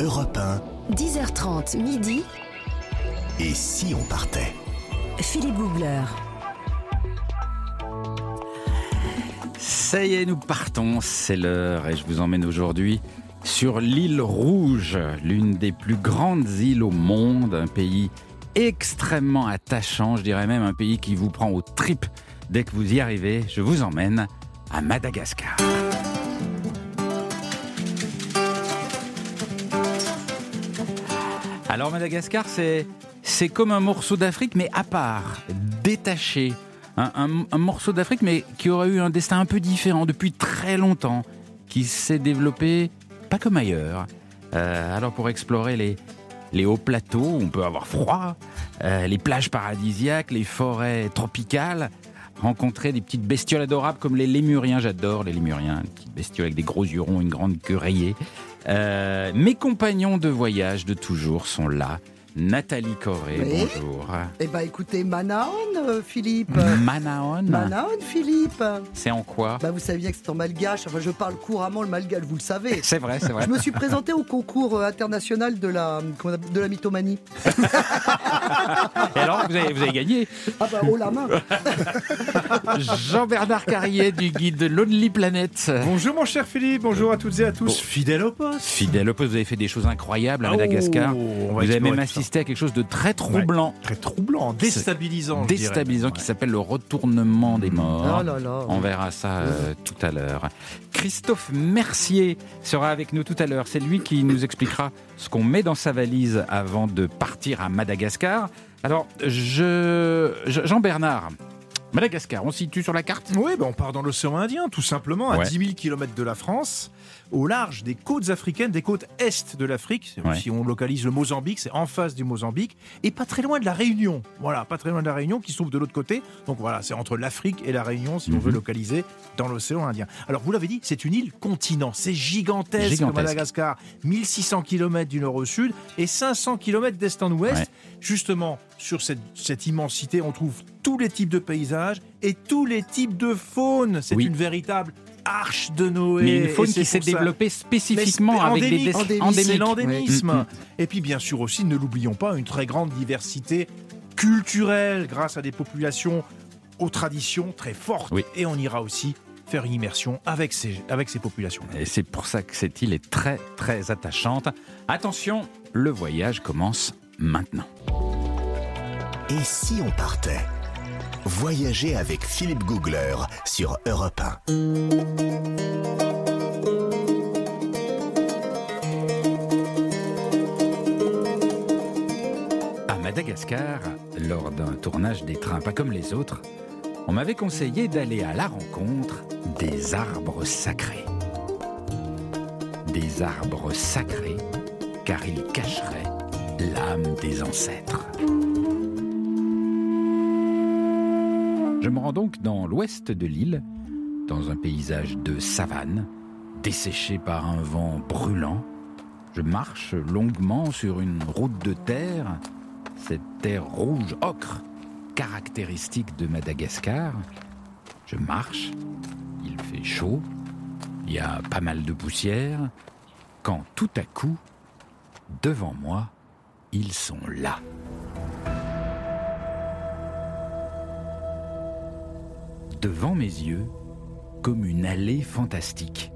Europe 1. 10h30 midi. Et si on partait? Philippe Googler. Ça y est, nous partons, c'est l'heure et je vous emmène aujourd'hui sur l'île Rouge, l'une des plus grandes îles au monde, un pays extrêmement attachant, je dirais même un pays qui vous prend aux tripes dès que vous y arrivez. Je vous emmène à Madagascar. Alors Madagascar, c'est c'est comme un morceau d'Afrique, mais à part, détaché. Un, un morceau d'Afrique, mais qui aurait eu un destin un peu différent depuis très longtemps, qui s'est développé pas comme ailleurs. Euh, alors pour explorer les, les hauts plateaux où on peut avoir froid, euh, les plages paradisiaques, les forêts tropicales, rencontrer des petites bestioles adorables comme les lémuriens, j'adore les lémuriens, des petites bestioles avec des gros yeux ronds, une grande queue rayée. Euh, mes compagnons de voyage de toujours sont là. Nathalie Corré, Oui. bonjour. Eh ben écoutez, Manaon, euh, Philippe. Manaon, Manaon, Philippe. c'est en quoi Bah vous saviez que c'est en malgache. Enfin, je parle couramment le malgache, vous le savez. C'est vrai, c'est vrai. Je me suis présenté au concours euh, international de la, de la mythomanie. Et alors, vous avez, vous avez gagné Ah bah, haut la main. Jean-Bernard Carrier du guide Lonely Planet. Bonjour mon cher Philippe, bonjour à toutes et à tous. Fidèle au poste. Fidèle au poste, vous avez fait des choses incroyables à Madagascar. Oh, on va vous avez même tout assisté à quelque chose de très troublant. Très troublant, déstabilisant. déstabilisant, qui s'appelle le retournement des morts. Oh là là. On verra ça euh, tout à l'heure. Christophe Mercier sera avec nous tout à l'heure. C'est lui qui nous expliquera ce qu'on met dans sa valise avant de partir à Madagascar. Alors, je... je- Jean-Bernard, Madagascar, on se situe sur la carte? Oui, ben on part dans l'océan Indien, tout simplement, à Ouais. 10 000 km de la France, au large des côtes africaines, des côtes est de l'Afrique. Ouais. Si on localise le Mozambique, c'est en face du Mozambique, et pas très loin de la Réunion. Voilà, pas très loin de la Réunion, qui se trouve de l'autre côté. Donc voilà, c'est entre l'Afrique et la Réunion, si on Mhm. veut localiser dans l'océan Indien. Alors, vous l'avez dit, c'est une île continent. C'est gigantesque, Gigantesque. Madagascar. 1600 km du nord au sud et 500 km d'est en ouest. Ouais. Justement, sur cette, cette immensité, on trouve tous les types de paysages et tous les types de faune. C'est Oui. une véritable arche de Noé. Mais une faune qui s'est développée spécifiquement avec des endémique, des- endémique, endémiques. C'est l'endémisme. Et puis, bien sûr aussi, ne l'oublions pas, une très grande diversité culturelle grâce à des populations aux traditions très fortes. Oui. Et on ira aussi faire une immersion avec ces, avec ces populations. Et c'est pour ça que cette île est très très attachante. Attention, le voyage commence maintenant. Et si on partait? Voyager avec Philippe Googler sur Europe 1. À Madagascar, lors d'un tournage des trains pas comme les autres, on m'avait conseillé d'aller à la rencontre des arbres sacrés. Des arbres sacrés, car ils cacheraient l'âme des ancêtres. Je me rends donc dans l'ouest de l'île, dans un paysage de savane, desséché par un vent brûlant. Je marche longuement sur une route de terre, cette terre rouge ocre, caractéristique de Madagascar. Je marche, il fait chaud, il y a pas mal de poussière, quand tout à coup, devant moi, ils sont là. Devant mes yeux, comme une allée fantastique.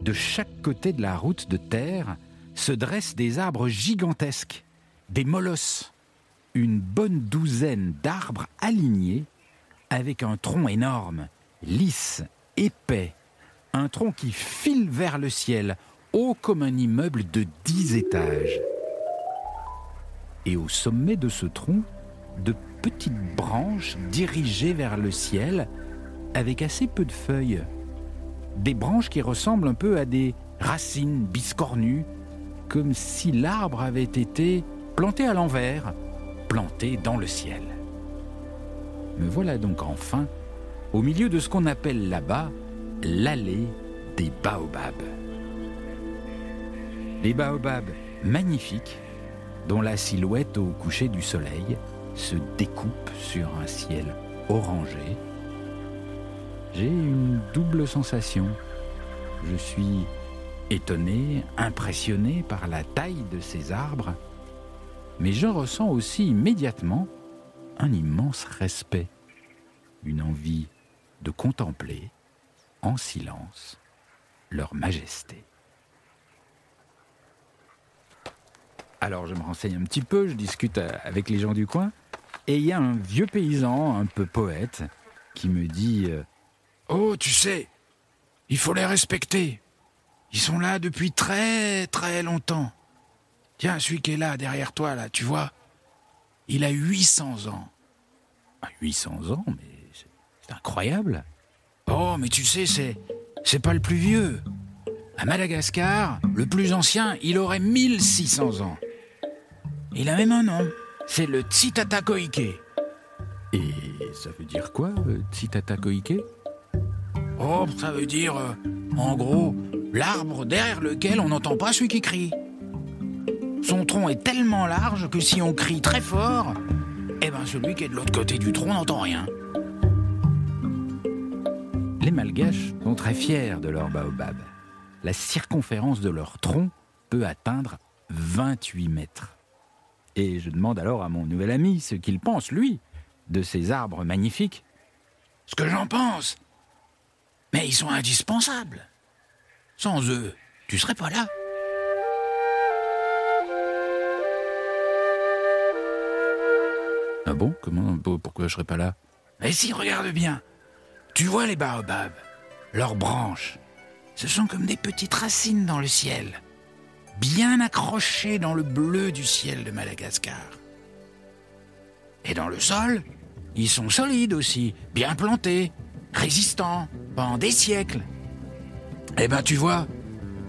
De chaque côté de la route de terre se dressent des arbres gigantesques, des molosses, une bonne douzaine d'arbres alignés avec un tronc énorme, lisse, épais, un tronc qui file vers le ciel, haut comme un immeuble de dix étages. Et au sommet de ce tronc, de petites branches dirigées vers le ciel avec assez peu de feuilles. Des branches qui ressemblent un peu à des racines biscornues, comme si l'arbre avait été planté à l'envers, planté dans le ciel. Me voilà donc enfin au milieu de ce qu'on appelle là-bas l'allée des baobabs. Des baobabs magnifiques dont la silhouette au coucher du soleil se découpe sur un ciel orangé. J'ai une double sensation. Je suis étonné, impressionné par la taille de ces arbres, mais je ressens aussi immédiatement un immense respect, une envie de contempler en silence leur majesté. Alors je me renseigne un petit peu, je discute avec les gens du coin, et il y a un vieux paysan, un peu poète, qui me dit euh, Oh, tu sais, il faut les respecter. Ils sont là depuis très très longtemps. Tiens, celui qui est là derrière toi, là, tu vois, il a 800 ans. 800 ah, ans, mais c'est incroyable. Oh, mais tu sais, c'est c'est pas le plus vieux. À Madagascar, le plus ancien, il aurait 1600 ans. Il a même un nom. C'est le Tsitata Koike. Et ça veut dire quoi, le Tsitata Koike Oh, ça veut dire, euh, en gros, l'arbre derrière lequel on n'entend pas celui qui crie. Son tronc est tellement large que si on crie très fort, eh ben celui qui est de l'autre côté du tronc n'entend rien. Les Malgaches sont très fiers de leur baobab. La circonférence de leur tronc peut atteindre 28 mètres. Et je demande alors à mon nouvel ami ce qu'il pense, lui, de ces arbres magnifiques. Ce que j'en pense Mais ils sont indispensables. Sans eux, tu serais pas là. Ah bon? Comment Pourquoi je serais pas là? Mais si, regarde bien. Tu vois les baobabs Leurs branches, ce sont comme des petites racines dans le ciel, bien accrochées dans le bleu du ciel de Madagascar. Et dans le sol, ils sont solides aussi, bien plantés, résistants pendant des siècles. Eh ben tu vois,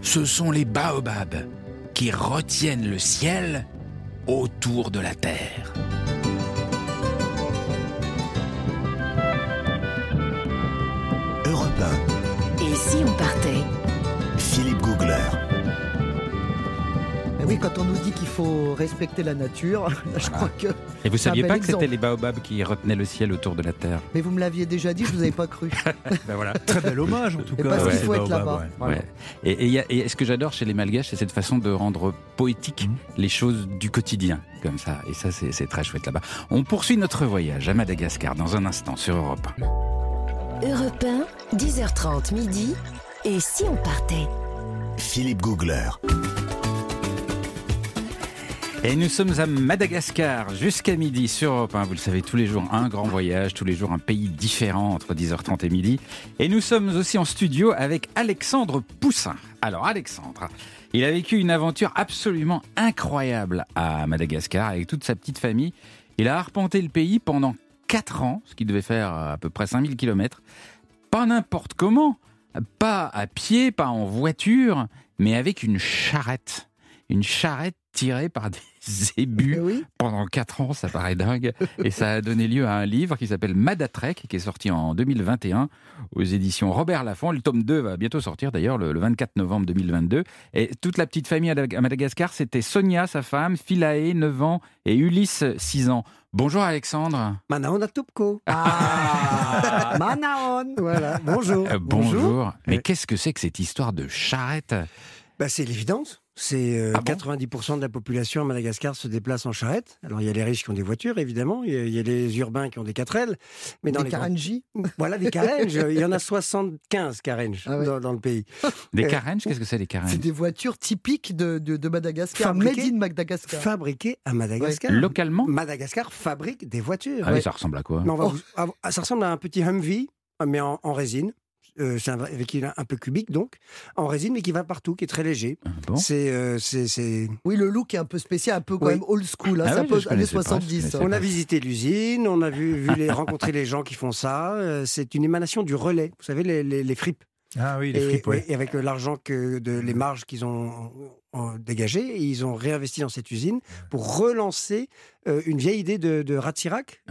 ce sont les baobabs qui retiennent le ciel autour de la terre. Et si on partait? Quand on nous dit qu'il faut respecter la nature, je crois que. Et vous un saviez pas que c'était les baobabs qui retenaient le ciel autour de la Terre Mais vous me l'aviez déjà dit, je vous avais pas cru. Ben voilà. Très bel hommage en tout Et cas. parce qu'il ouais, faut être là-bas. ouais. Voilà. Ouais. Et, et il y a- et ce que j'adore chez les Malgaches, c'est cette façon de rendre poétique Mhm. les choses du quotidien, comme ça. Et ça, c'est c'est très chouette là-bas. On poursuit notre voyage à Madagascar dans un instant sur Europe 1. Europe 1, 10h30 midi. Et si on partait? Philippe Googler. Et nous sommes à Madagascar jusqu'à midi sur Europe 1. Vous le savez, tous les jours un grand voyage, tous les jours un pays différent entre 10h30 et midi. Et nous sommes aussi en studio avec Alexandre Poussin. Alors Alexandre, il a vécu une aventure absolument incroyable à Madagascar avec toute sa petite famille. Il a arpenté le pays pendant 4 ans, ce qui devait faire à peu près 5000 km. Pas n'importe comment, pas à pied, pas en voiture, mais avec une charrette. Une charrette tirée par des zébus Eh oui. pendant 4 ans, ça paraît dingue. Et ça a donné lieu à un livre qui s'appelle Madatrek, qui est sorti en 2021 aux éditions Robert Laffont. Le tome 2 va bientôt sortir d'ailleurs le, le 24 novembre 2022. Et toute la petite famille à Dag- à Madagascar, c'était Sonia, sa femme, Philae, 9 ans, et Ulysse, 6 ans. Bonjour Alexandre. Manaon Tupko. Ah Manaon Voilà, bonjour. Euh, bonjour. Mais Euh. qu'est-ce que c'est que cette histoire de charrette? Bah, c'est l'évidence. C'est euh, Ah bon 90% de la population à Madagascar se déplace en charrette. Alors il y a les riches qui ont des voitures, évidemment. Il y a, il y a les urbains qui ont des 4L. Mais dans Des les Karanji voilà des carenges. il y en a 75 carenges Ah ouais. dans, dans le pays. Des Euh, carenges Qu'est-ce que c'est les carenges C'est des voitures typiques de, de, de Madagascar, Fabriquées- made in Madagascar. Fabriqués à Madagascar. Localement Madagascar fabrique des voitures. Ah oui, Ouais. ça ressemble à quoi Mais on va Oh. vous- ah, ah, ça ressemble à un petit Humvee, mais en, en résine. Euh, c'est un, avec un, peu cubique donc, en résine, mais qui va partout, qui est très léger. Ah bon C'est, euh, c'est, c'est- Oui, le look est un peu spécial, un peu quand Oui. même old school. hein, Ah ça je années connaissais pas, je 70. connaissais hein. On a visité l'usine, on a vu, vu les, rencontré les gens qui font ça. euh, C'est une émanation du relais. Vous savez, les, les, les fripes. Ah oui, les et, fripes, ouais. et avec euh, l'argent que de les marges qu'ils ont dégagées, ils ont réinvesti dans cette usine pour relancer euh, une vieille idée de, de Ah,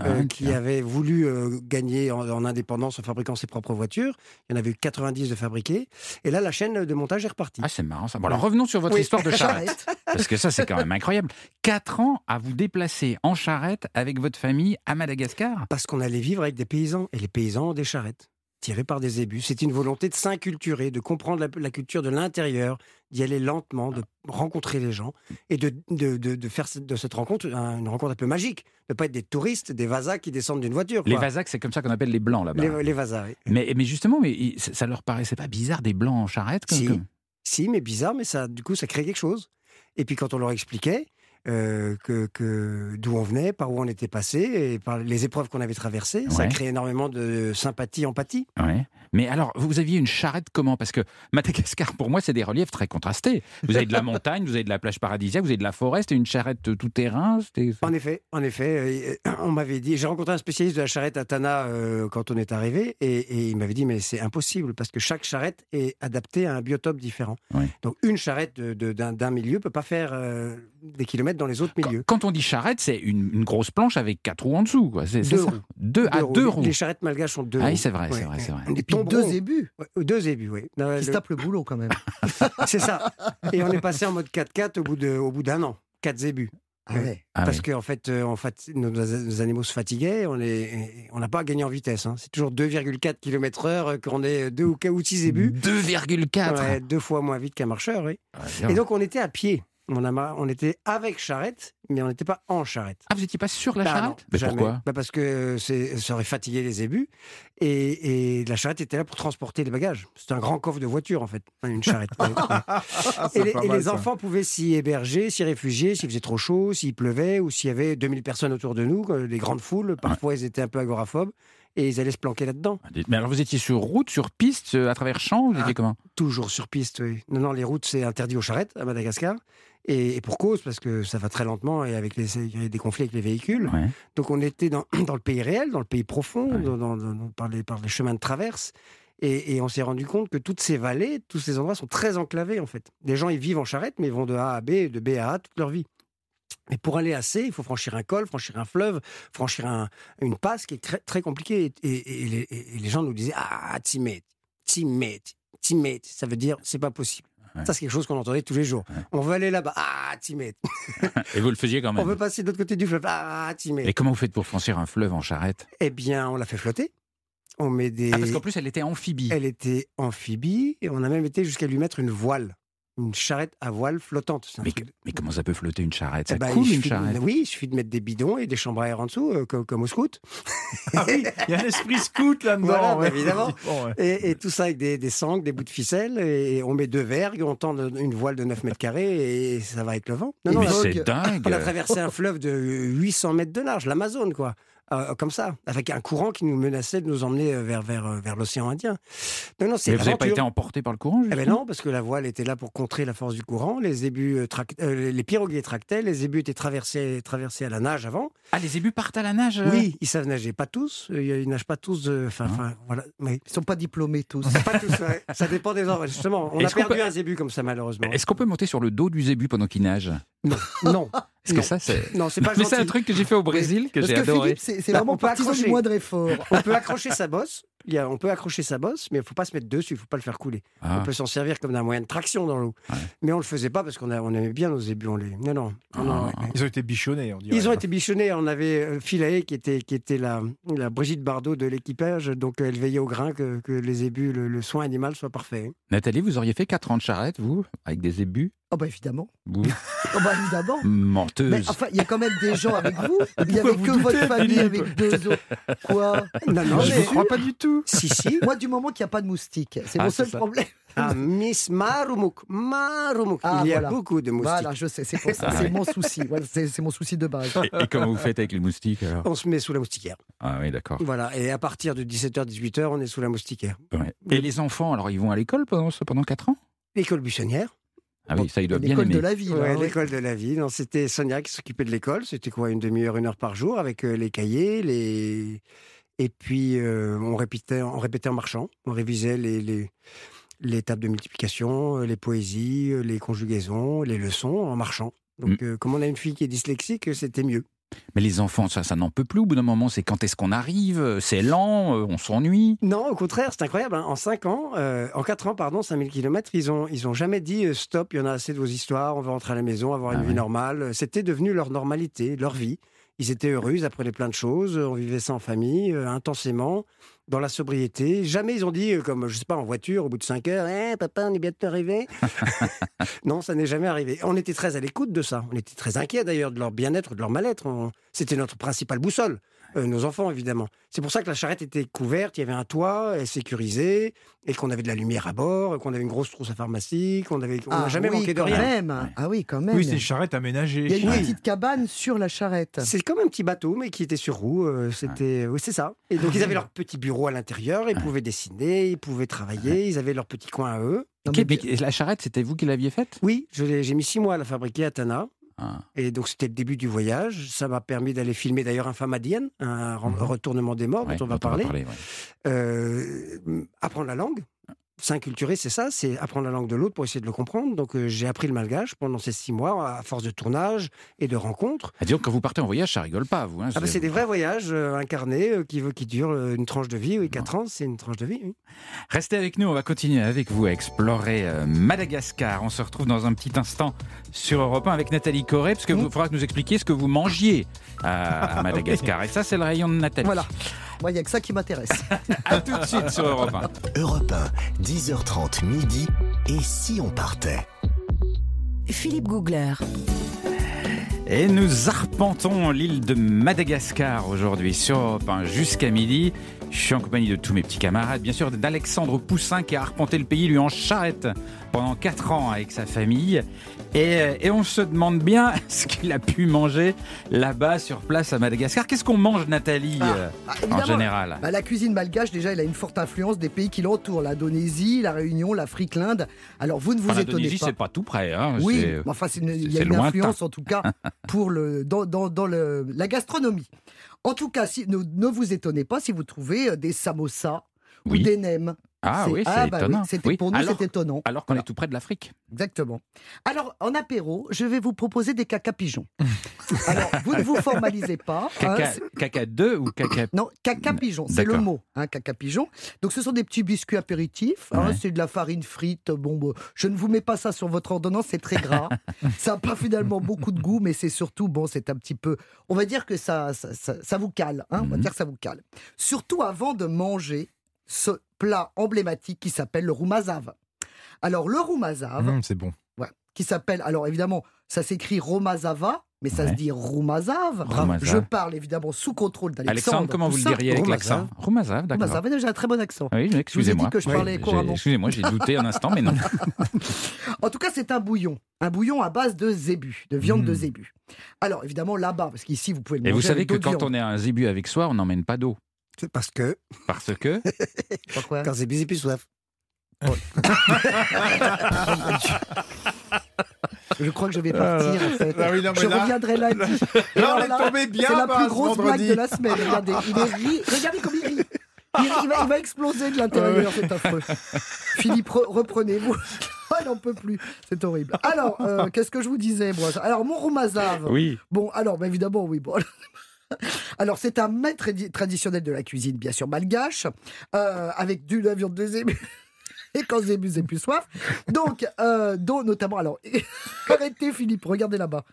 euh, qui avait voulu euh, gagner en, en indépendance en fabriquant ses propres voitures. Il y en avait eu 90 de fabriquées. Et là, la chaîne de montage est repartie. Ah, c'est marrant ça. Bon, alors revenons sur votre Oui. histoire de charrette. Charrette. Parce que ça, c'est quand même incroyable. Quatre ans à vous déplacer en charrette avec votre famille à Madagascar Parce qu'on allait vivre avec des paysans. Et les paysans ont des charrettes. Tirés par des zébus. C'est une volonté de s'inculturer, de comprendre la, la culture de l'intérieur, d'y aller lentement, de rencontrer les gens et de, de, de, de faire de cette rencontre un- une rencontre un peu magique. De pas être des touristes, des vasas qui descendent d'une voiture. Les quoi. Vasacs, c'est comme ça qu'on appelle les blancs là-bas. Les, les oui. Mais, mais justement, mais ça ça leur paraissait pas bizarre des blancs en charrette comme, Si. comme- Si, mais bizarre, mais ça, du coup, ça crée quelque chose. Et puis quand on leur expliquait euh, que, que d'où on venait, par où on était passé, et par les épreuves qu'on avait traversées, ça crée énormément de sympathie, empathie. Ouais. Mais alors, vous aviez une charrette comment? Parce que Madagascar, pour moi, c'est des reliefs très contrastés. Vous avez de la montagne, vous avez de la plage paradisiaque, vous avez de la forêt, c'était une charrette tout terrain. En effet, en effet, euh, on m'avait dit, j'ai rencontré un spécialiste de la charrette à Tana euh, quand on est arrivé, et, et il m'avait dit, mais c'est impossible parce que chaque charrette est adaptée à un biotope différent. Donc une charrette de- de- d'un d'un milieu peut pas faire euh, des kilomètres dans les autres milieux. quand on dit charrette, c'est une, une grosse planche avec quatre roues en dessous. Quoi. Deux ça. Deux, à roues. deux Les- roues. Les charrettes malgaches sont deux Ah oui, c'est vrai, c'est vrai, c'est vrai. Des Et puis deux Ouais, deux zébus, oui. Non, qui se le- tapent le boulot quand même. C'est ça. Et on est passé en mode 4x4 au bout de- au bout d'un an. Quatre zébus. Ah ouais. Ah Parce oui. qu'en fait, euh, en fait nos, nos animaux se fatiguaient, on est- on n'a pas gagné en vitesse. hein. C'est toujours 2,4 km/h qu'on est deux ou, ou six zébus. 2,4 Ouais, deux fois moins vite qu'un marcheur, oui. Ah, Et donc on était à pied. On, a, mar- on était avec charrette, mais on n'était pas en charrette. Ah, vous n'étiez pas sur la Ah non, charrette Mais jamais. pourquoi Bah Parce que c'est- ça aurait fatigué les zébus. Et, et la charrette était là pour transporter les bagages. C'était un grand coffre de voiture, en fait, hein, une charrette. Ouais. et les, et les enfants pouvaient s'y héberger, s'y réfugier s'il faisait trop chaud, s'il pleuvait ou s'il y avait 2000 personnes autour de nous, euh, des grandes foules. Parfois, ils étaient un peu agoraphobes et ils allaient se planquer là-dedans. Mais alors, vous étiez sur route, sur piste, euh, à travers champs Vous étiez Ah. comment? Toujours sur piste, oui. Non, non, les routes, c'est interdit aux charrettes à Madagascar. Et, et pour cause, parce que ça va très lentement et avec les, il y a des conflits avec les véhicules. Ouais. Donc on était dans, dans le pays réel, dans le pays profond, Ouais. dans, dans- dans- par, les, par les chemins de traverse. Et, et on s'est rendu compte que toutes ces vallées, tous ces endroits sont très enclavés en fait. Les gens ils vivent en charrette, mais ils vont de A à B, de B à A toute leur vie. Mais pour aller à C, il faut franchir un col, franchir un fleuve, franchir un- une passe qui est très, très compliquée. Et les gens nous disaient Ah, Timet, Timet, Timet. Ça veut dire c'est pas possible. Ouais. Ça, c'est quelque chose qu'on entendait tous les jours. Ouais. On veut aller là-bas. Ah, Timet. Et vous le faisiez quand On même veut passer de l'autre côté du fleuve. Ah, Timet. Et comment vous faites pour franchir un fleuve en charrette? Eh bien, on l'a fait flotter. On met des. Ah, parce qu'en plus, elle était amphibie. Elle était amphibie et on a même été jusqu'à lui mettre une voile, une charrette à voile flottante. Mais, truc mais comment ça peut flotter une charrette? Eh Ça ben, coule une de- charrette? Oui, il suffit de mettre des bidons et des chambres à air en dessous, euh, comme, comme au scout. Ah oui, il y a un esprit scout là-dedans. Voilà, ouais. bah, évidemment. Bon, ouais. Et, et tout ça avec des, des sangles, des bouts de ficelle, et on met deux vergues, on tend une voile de 9 mètres carrés et ça va avec le vent. Non, non, Mais c'est dingue on a traversé un fleuve de 800 mètres de large, l'Amazone, quoi. Euh, comme ça, avec un courant qui nous menaçait de nous emmener euh, vers, vers, euh, vers l'océan Indien. Non, non, c'est vous n'avez pas été emporté par le courant Eh ben justement non, parce que la voile était là pour contrer la force du courant. Les ébus, euh, les pirogues tractaient, les ébus étaient traversés, traversés à la nage avant. Ah, les ébus partent à la nage euh Oui, ils savent nager, pas tous. Ils nagent pas tous. de- Enfin, Hein voilà. Mais Ils sont pas diplômés tous. pas tous. ouais. Ça dépend des endroits. Justement, on a perdu peut- un zébu comme ça malheureusement. Est-ce qu'on peut monter sur le dos du zébu pendant qu'il nage? Non, non, Parce que Non. ça, c'est. non, c'est pas Mais c'est un truc que j'ai fait au Brésil, que j'ai adoré. C'est Bah, vraiment peut partisan du accrocher. moindre effort. On peut accrocher sa bosse. Il y a- on peut accrocher sa bosse, mais il faut pas se mettre dessus. Il faut pas le faire couler. Ah. On peut s'en servir comme d'un moyen de traction dans l'eau. Ouais. Mais on le faisait pas parce qu'on a- on aimait bien nos ébus. On les... Non, non. non, non, Ah. ouais, ouais. Ils ont été bichonnés, on dirait. Ils ont été bichonnés. On avait euh, Philae qui était, qui était la, la Brigitte Bardot de l'équipage. Donc elle veillait au grain que, que les ébus, le, le soin animal soit parfait. Nathalie, vous auriez fait 4 ans de charrette, vous, avec des ébus? Oh bah évidemment. Vous, Oh bah évidemment. menteuse. Mais enfin, il y a quand même des gens avec vous. Il n'y avait vous que doutez, votre famille Philippe? avec deux autres. Quoi? Non, non, je ne crois pas du tout. Si, si. Moi, du moment qu'il n'y a pas de moustiques, c'est Ah, mon seul ça. problème. Ah, Miss Marumouk. Marumouk. Ah, Il y a voilà. beaucoup de moustiques. Voilà, je sais, c'est pour ça. Ah c'est mon souci. Voilà, c'est mon souci de base. Et, et comment vous faites avec les moustiques alors On se met sous la moustiquaire. Ah oui, d'accord. Voilà. Et à partir de 17h, 18h, on est sous la moustiquaire. Ouais. Et les enfants, alors ils vont à l'école pendant, pendant 4 ans? L'école buissonnière. Ah oui, ça ils doivent bien L'école aimer. de la vie. là, Ouais, hein, ouais. l'école de la vie. Non, c'était Sonia qui s'occupait de l'école. C'était quoi, une demi-heure, une heure par jour avec euh, les cahiers, les. Et puis euh, on répétait, on répétait en marchant. On révisait les, les, les tables de multiplication, euh, les poésies, euh, les conjugaisons, les leçons en marchant. Donc, euh, comme on a une fille qui est dyslexique, c'était mieux. Mais les enfants, ça, ça n'en peut plus au bout d'un moment. C'est quand est-ce qu'on arrive? C'est lent, euh, on s'ennuie? Non, au contraire, c'est incroyable. hein. En 5 ans, euh, en 4 ans, pardon, 5000 km, ils ont, ils ont jamais dit euh, stop, il y en a assez de vos histoires, on va rentrer à la maison, avoir une Ah vie normale. C'était devenu leur normalité, leur vie. Ils étaient heureux, ils apprenaient plein de choses, on vivait ça en famille, euh, intensément, dans la sobriété. Jamais ils ont dit, euh, comme, je sais pas, en voiture, au bout de 5 heures, Eh, papa, on est bientôt arrivé. non, ça n'est jamais arrivé. On était très à l'écoute de ça. On était très inquiets d'ailleurs de leur bien-être, de leur mal-être. C'était notre principale boussole. Euh, nos enfants, évidemment. C'est pour ça que la charrette était couverte, il y avait un toit, elle sécurisée, et qu'on avait de la lumière à bord, qu'on avait une grosse trousse à pharmacie, qu'on avait, on n'a Ah jamais oui, manqué de rien. même. Ah oui, quand même. Oui, c'est une charrette aménagée. Il y a une Oui. petite cabane sur la charrette. C'est comme un petit bateau, mais qui était sur roue. euh, C'était, oui, c'est ça. Et donc ils avaient leur petit bureau à l'intérieur, ils pouvaient dessiner, ils pouvaient travailler, ils avaient leur petit coin à eux. Non, mais- mais la charrette, c'était vous qui l'aviez faite? Oui, j'ai mis six mois à la fabriquer à Tana. Ah. Et donc c'était le début du voyage. Ça m'a permis d'aller filmer d'ailleurs un Famadienne, un Mhm. retournement des morts Ouais, dont on va dont parler. ouais. Euh, apprendre la langue. S'inculturer, c'est ça, c'est apprendre la langue de l'autre pour essayer de le comprendre. Donc euh, j'ai appris le malgache pendant ces six mois à force de tournage et de rencontres. Ah, disons, quand vous partez en voyage, ça rigole pas, vous. hein, Ah bah, c'est des vrais voyages euh, incarnés euh, qui, qui durent une tranche de vie. Oui, quatre ans, c'est une tranche de vie. oui. Restez avec nous, on va continuer avec vous à explorer Madagascar. On se retrouve dans un petit instant sur Europe 1 avec Nathalie Corée, parce qu'il Mmh. faudra que nous expliquiez ce que vous mangiez à, à Madagascar. Et ça, c'est le rayon de Nathalie. Voilà. Moi, il n'y a que ça qui m'intéresse. À tout de suite sur Europe 1. Europe 1, 10h30 midi. Et si on partait Philippe Googler. Et nous arpentons l'île de Madagascar aujourd'hui sur Europe 1 jusqu'à midi. Je suis en compagnie de tous mes petits camarades, bien sûr d'Alexandre Poussin qui a arpenté le pays lui en charrette pendant 4 ans avec sa famille. Et, et on se demande bien ce qu'il a pu manger là-bas sur place à Madagascar. Qu'est-ce qu'on mange Nathalie Ah, euh, Ah, en général? bah, la cuisine malgache, déjà, elle a une forte influence des pays qui l'entourent. L'Indonésie, la Réunion, l'Afrique, l'Inde. Alors, vous ne vous Enfin, étonnez L'Indonésie, pas. c'est pas tout près. hein, Oui, mais enfin, il y a une lointain. influence en tout cas pour le, dans, dans, dans le, la gastronomie. En tout cas, si, ne, ne vous étonnez pas si vous trouvez euh, des samosas Oui. ou des nems. Ah oui, c'est bah étonnant. Oui. Pour nous, c'est étonnant. alors qu'on Voilà. est tout près de l'Afrique. Exactement. Alors, en apéro, je vais vous proposer des caca pigeons. Alors, vous ne vous formalisez pas. hein, Caca, caca 2 ou caca non, caca pigeon, c'est le mot, hein, caca pigeon. Donc ce sont des petits biscuits apéritifs, hein, c'est de la farine frite. Bon, je ne vous mets pas ça sur votre ordonnance, c'est très gras. ça n'a pas finalement beaucoup de goût, mais c'est surtout, bon, c'est un petit peu, on va dire que ça, ça, ça- ça vous cale, hein, on va Mhm. dire que ça vous cale. Surtout avant de manger ce plat emblématique qui s'appelle le roumazav. Alors le roumazav, Hum, c'est bon. Ouais. Qui s'appelle, alors évidemment, ça s'écrit Romazava, mais ça Ouais. se dit Roumazav. Roumazav. Je parle évidemment sous contrôle d'Alexandre. Alexandre, comment vous le diriez avec l'accent Roumazav, d'accord. J'ai un très bon accent. Oui, excusez-moi. dit que je parlais couramment. Excusez-moi, j'ai douté un instant, mais non. En tout cas, c'est un bouillon. Un bouillon à base de zébu, de viande de Mm. zébu. Alors évidemment, là-bas, parce qu'ici, vous pouvez le Et manger vous savez avec que quand on est un zébu avec soi, on n'emmène pas d'eau. C'est parce que Parce que. Pourquoi quand c'est busy, plus soif. Je crois que je vais partir, en fait. Ah oui, non, mais je là- reviendrai lundi. Là, on est tombé bien C'est la plus grosse blague de la semaine. Regardez, il est ri- Regardez comme il rit. Il, il va, il va exploser de l'intérieur, c'est affreux. Philippe, re- reprenez-vous. Ah, il n'en peut plus. C'est horrible. Alors, euh, qu'est-ce que je vous disais, moi? Alors, mon roumazav. Oui. Bon, alors, bah, évidemment, oui. Bon. Alors, c'est un mets tradi- traditionnel de la cuisine, bien sûr, malgache, euh, avec du la viande de zébu. Et quand zébu, c'est plus soif. Donc, euh, dont notamment, alors, arrêtez Philippe, regardez là-bas.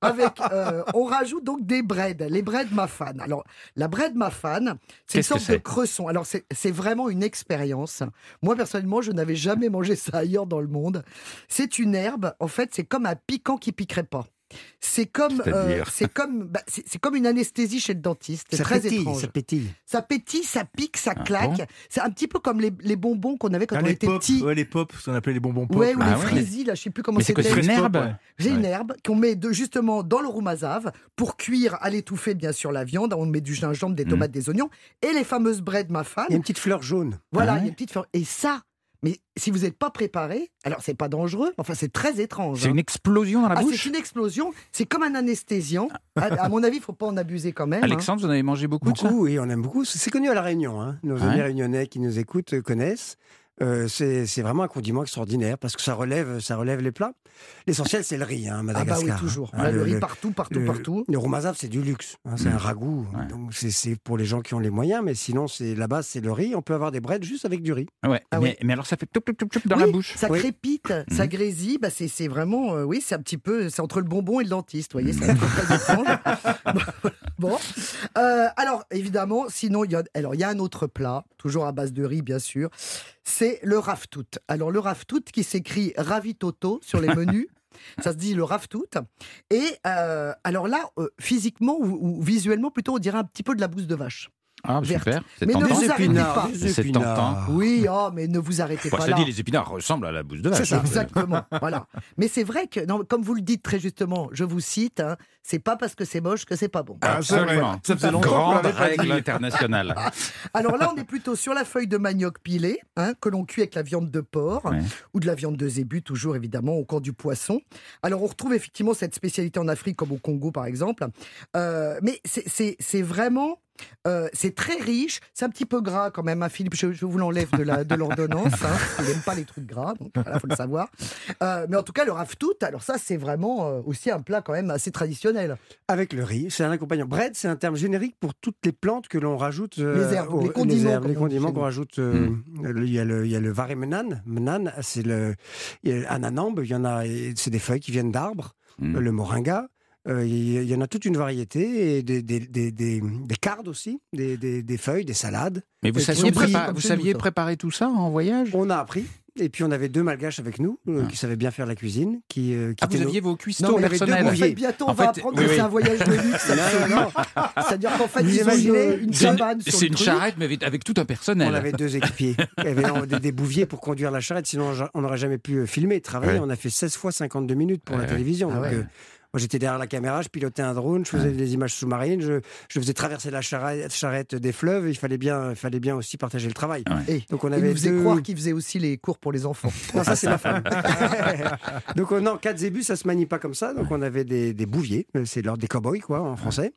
Avec, euh, on rajoute donc des breads, les breads mafan. Alors, la bread mafan, c'est une sorte de cresson. Alors, c'est c'est vraiment une expérience. Moi, personnellement, je n'avais jamais mangé ça ailleurs dans le monde. C'est une herbe, en fait, c'est comme un piquant qui piquerait pas. C'est comme, euh, c'est comme, bah, c'est comme une anesthésie chez le dentiste. C'est Ça très pétille, étrange. ça pétille. Ça pétille, ça pique, ça Ah claque. bon c'est un petit peu comme les, les bonbons qu'on avait quand Ah, on les était pop, petit. ouais, les pop, ce qu'on appelait les bonbons pop. Ouais, ou là. Ah les ouais. là, je sais plus comment c'était. c'est une herbe ouais. J'ai une herbe qu'on met de, justement dans le roumazav pour cuire à l'étouffer, bien sûr, la viande. On met du gingembre, des Mhm. tomates, des oignons et les fameuses bread mafan. Il y a une petite fleur jaune. Voilà, Ah il y a une petite fleur. Et ça, mais si vous n'êtes pas préparé, alors c'est pas dangereux, enfin c'est très étrange. C'est hein. une explosion dans la Ah, bouche c'est une explosion. C'est comme un anesthésiant. à, à mon avis, il faut pas en abuser quand même. hein. Alexandre, vous en avez mangé beaucoup, de ça? Beaucoup, oui, on aime beaucoup. C'est c'est connu à La Réunion. hein. Nos Ouais. amis réunionnais qui nous écoutent connaissent. Euh, c'est vraiment un condiment extraordinaire parce que ça relève, ça relève les plats. L'essentiel, c'est le riz, hein, à Ah Madagascar. bah oui, toujours. hein. Ah, le riz partout, partout, le- partout. Le roumazav, c'est du luxe. hein, c'est Mm. un ragoût. Ouais. Donc, c'est- pour les gens qui ont les moyens, mais sinon, c'est la base, c'est le riz. On peut avoir des breads juste avec du riz. Ouais, Ah mais, mais alors ça fait toup, toup, toup dans Oui, la bouche. Ça Oui. crépite, ça grésille. Bah c'est c'est vraiment, euh, oui, c'est un petit peu, c'est entre le bonbon et le dentiste, vous voyez, c'est très étrange. bon, Euh, alors évidemment, sinon il y a, alors il y a un autre plat, toujours à base de riz bien sûr, c'est le raftout. Alors le raftout qui s'écrit ravitoto sur les menus. Ça se dit le raftout. Et euh, alors là, euh, physiquement ou, ou visuellement, plutôt, on dirait un petit peu de la bouse de vache. Ah, Verte. super. C'est Mais ne vous arrêtez pas. C'est tentant. Oui, oh, mais ne vous arrêtez Bon, pas cela là. dit, les épinards ressemblent à la bouse de C'est vache. ça. hein. Exactement, voilà. Mais c'est vrai que, non, comme vous le dites très justement, je vous cite, hein, c'est pas parce que c'est moche que c'est pas bon. Ah, c'est vrai. Absolument. Ça faisait longtemps Grande règle internationale. Alors là, on est plutôt sur la feuille de manioc pilée, hein, que l'on cuit avec la viande de porc Ouais. ou de la viande de zébu, toujours évidemment au corps du poisson. Alors on retrouve effectivement cette spécialité en Afrique, comme au Congo par exemple. Euh, mais c'est- c'est c'est vraiment. Euh, c'est très riche, c'est un petit peu gras quand même, hein, Philippe. Je, je vous l'enlève de la- de l'ordonnance. Hein, il n'aime pas les trucs gras, donc voilà, faut le savoir. Euh, mais en tout cas, le raftout, alors ça, c'est vraiment euh, aussi un plat quand même assez traditionnel. Avec le riz, c'est un accompagnant. Bread, c'est un terme générique pour toutes les plantes que l'on rajoute. euh, Les herbes, les condiments, herbes, les on dit condiments qu'on rajoute. euh, Il y a le, il y a le varé menan. Menan, c'est le, il y a ananambe. Il y en a, c'est des feuilles qui viennent d'arbres. Mm. Le moringa. Euh, il y- en a toute une variété, et des, des, des, des, des cardes aussi, des, des, des feuilles, des salades. Mais vous saviez, prépa- vous préparer tout ça en voyage? On a appris. Et puis on avait deux malgaches avec nous euh, Ah. qui savaient bien faire la cuisine, qui, euh, qui Ah, vous étaient nos- aviez vos cuistots personnels. En fait, bientôt, on En va fait, apprendre oui, que oui. c'est un voyage de luxe. C'est-à-dire qu'en fait, Vous ils imaginez une, une C'est une- cabane C'est une truc. charrette, mais avec, avec tout un personnel. On avait deux équipiers. Il y avait non, des, des bouviers pour conduire la charrette, sinon on n'aurait jamais pu filmer, travailler. Ouais. On a fait 16 fois 52 minutes pour la télévision. Ah Donc, ouais. euh, moi, j'étais derrière la caméra, je pilotais un drone, je faisais des images sous-marines, je, je faisais traverser la charrette, charrette des fleuves. Il fallait bien, il fallait bien aussi partager le travail. Et Donc, on il avait nous faisait deux... croire qu'il faisait aussi les cours pour les enfants. Non, ça, c'est ma femme. donc, non, quatre zébus, ça se manie pas comme ça. Donc, on avait des, des bouviers, euh, c'est leur des cow-boys, quoi, en français.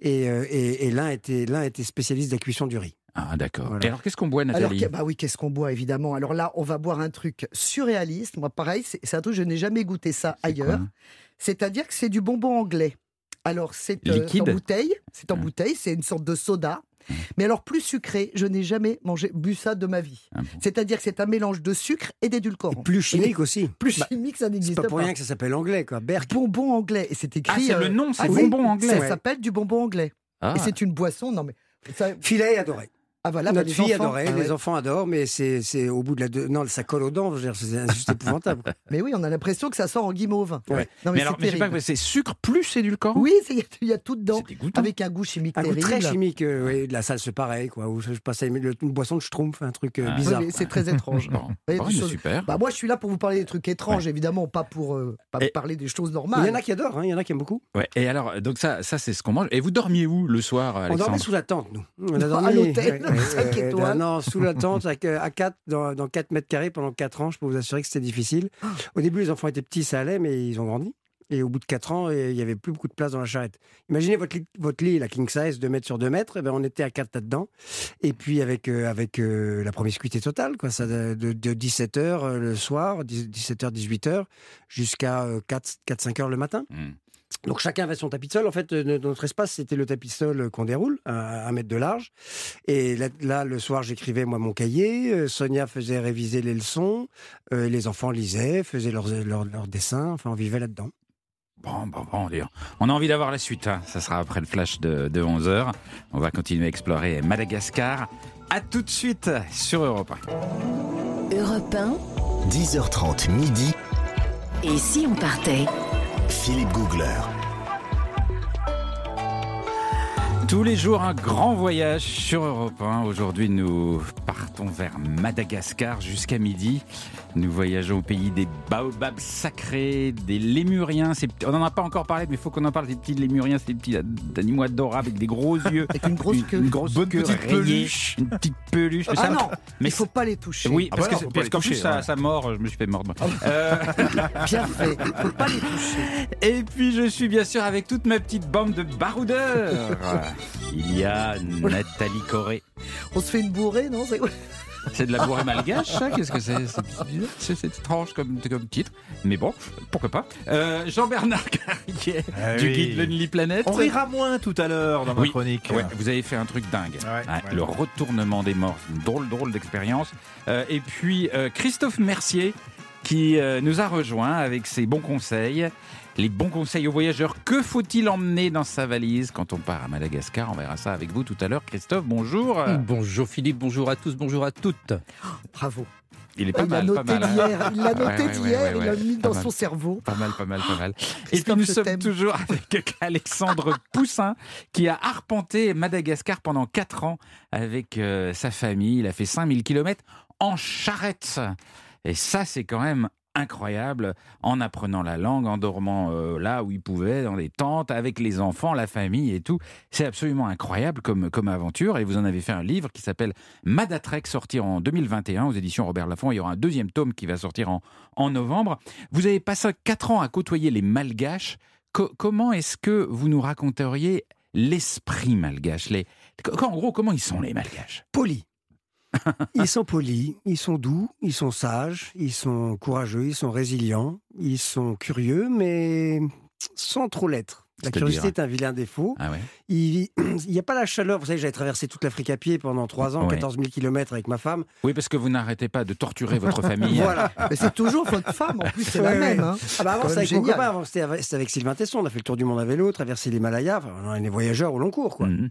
Et, euh, et, et l'un était, l'un était spécialiste de la cuisson du riz. Ah, d'accord. Voilà. Et alors, qu'est-ce qu'on boit, Nathalie bah oui, qu'est-ce qu'on boit évidemment Alors là, on va boire un truc surréaliste. Moi, pareil, c'est un truc je n'ai jamais goûté ça ailleurs. C'est-à-dire que c'est du bonbon anglais. Alors c'est euh, Liquide en bouteille, c'est en Ah. bouteille, c'est une sorte de soda. Mais alors plus sucré, je n'ai jamais mangé bu ça de ma vie. Ah bon. C'est-à-dire que c'est un mélange de sucre et Et d'édulcorant. plus chimique aussi. Plus Bah, chimique, ça c'est n'existe pas pas. pour rien que ça s'appelle anglais, quoi. Berk. Bonbon anglais. Et c'est écrit. Ah, c'est le nom, c'est oui, bonbon anglais. Ça Ouais. s'appelle du bonbon anglais. Ah. Et c'est une boisson. Non mais. ça- Filet adoré. Ah voilà, bah, Notre fille enfants- adorait, Ah ouais. les enfants adorent, mais c'est c'est au bout de la deux... non ça colle aux dents, c'est juste épouvantable. Mais oui, on a l'impression que ça sort en guimauve. Ouais. Non, mais, Mais alors, c'est sucre plus édulcorant Oui, il y a- il y, a tout dedans. C'est dégoûtant. Avec un goût chimique Un goût terrible. très chimique, euh, oui, de la salse pareil, quoi. Ou je passais une boisson de schtroumpf, un truc euh, Ah. Oui, bizarre. c'est très étrange. Bon, Il choses- super. Bah, moi, je suis là pour vous parler des trucs étranges, évidemment, pas pour euh, pas Et- parler des choses Il normales. y en a qui adorent, hein, il y en a qui aiment beaucoup. Ouais. Et alors, donc ça, ça c'est ce qu'on mange. Et vous dormiez où le soir, On dormait sous la tente, nous. On a À dormi l'hôtel, ouais, ouais, cinq ouais, étoiles. Non, sous la tente, à, à 4, dans, dans 4 mètres carrés pendant 4 ans. Je peux vous assurer que c'était difficile. Ah. Au début, les enfants étaient petits, ça allait, mais ils ont grandi. Et au bout de 4 ans, il n'y avait plus beaucoup de place dans la charrette. Imaginez votre lit, votre lit la king size, 2 mètres sur 2 mètres. Et ben, on était à 4 là-dedans. Et puis, avec, euh, avec euh, la promiscuité totale, quoi, ça, de, de 17h le soir, 17h, 18h, jusqu'à 4-5h le matin. Hmm. Donc chacun avait son tapis de sol. En fait, euh, notre espace, c'était le tapis de sol qu'on déroule, à un mètre de large. Et là, là, le soir, j'écrivais moi mon cahier. euh, Sonia faisait réviser les leçons. euh, les enfants lisaient, faisaient leurs, leurs, leurs dessins. Enfin, on vivait là-dedans. Bon, bon, bon. On a envie d'avoir la suite. hein. Ça sera après le flash de, de 11h. On va continuer à explorer Madagascar. À tout de suite sur Europe 1. Europe 1, 10h30 midi, et si on partait? Philippe Googler. Tous les jours, un grand voyage sur Europe 1. Aujourd'hui, nous partons vers Madagascar jusqu'à midi. Nous voyageons au pays des baobabs sacrés, des lémuriens. On n'en a pas encore parlé, mais il faut qu'on en parle. Ces petits lémuriens, ces petits animaux adorables avec des gros yeux. Avec une grosse queue. Une grosse Bonne queue petite rayée, peluche. Une petite peluche. Mais Ah ça- non, mais il faut pas les toucher. Oui, Ah parce bah non, que faut pas les parce qu'en plus, ça, ouais. ça mord, je me suis fait mordre. Ah Euh, Bien fait. faut pas les toucher. et puis, je suis bien sûr avec toute ma petite bande de baroudeurs. Il y a Nathalie Corée. On se fait une bourrée, non C'est- C'est de la bourrée malgache, ça Qu'est-ce que c'est C'est- étrange comme, comme titre. Mais bon, pourquoi pas. Euh, Jean-Bernard Carrier, Ah du oui. guide Lonely Planet. On rira moins tout à l'heure dans ma Oui. chronique. Ouais, vous avez fait un truc dingue. Ouais, ouais. Le retournement des morts, c'est une drôle, drôle d'expérience. Euh, et puis euh, Christophe Mercier qui euh, nous a rejoint avec ses bons conseils. Les bons conseils aux voyageurs. Que faut-il emmener dans sa valise quand on part à Madagascar? On verra ça avec vous tout à l'heure. Christophe, bonjour. Bonjour Philippe, bonjour à tous, bonjour à toutes. Bravo. Il est pas il l'a mal, pas noté mal. hein. d'hier, il l'a noté Ouais, ouais, d'hier, ouais, ouais, il l'a mis Pas dans mal. son cerveau. Pas mal, pas mal, pas mal. Et puis nous sommes toujours avec Alexandre Poussin qui a arpenté Madagascar pendant 4 ans avec euh, sa famille. Il a fait 5000 km en charrette. Et ça, c'est quand même incroyable en apprenant la langue, en dormant euh, là où il pouvait, dans des tentes, avec les enfants, la famille et tout. C'est absolument incroyable comme, comme aventure. Et vous en avez fait un livre qui s'appelle Madatrek, sorti en 2021 aux éditions Robert Laffont. Il y aura un deuxième tome qui va sortir en, en novembre. Vous avez passé 4 ans à côtoyer les Malgaches. Co- comment est-ce que vous nous raconteriez l'esprit malgache? Les... En gros, comment ils sont les Malgaches? Polis. Ils sont polis, ils sont doux, ils sont sages, ils sont courageux, ils sont résilients, ils sont curieux, mais sans trop l'être. La curiosité est un vilain défaut. Ah ouais Il n'y a pas la chaleur. Vous savez, j'avais traversé toute l'Afrique à pied pendant trois ans, Ouais. 14 000 km avec ma femme. Oui, parce que vous n'arrêtez pas de torturer votre famille. Voilà. Mais c'est toujours votre femme, en plus, c'est la même. hein. Ah bah avant, c'était avec avec, avec Sylvain Tesson. On a fait le tour du monde à vélo, traversé l'Himalaya. Enfin, on est des voyageurs au long cours, quoi. Mhm.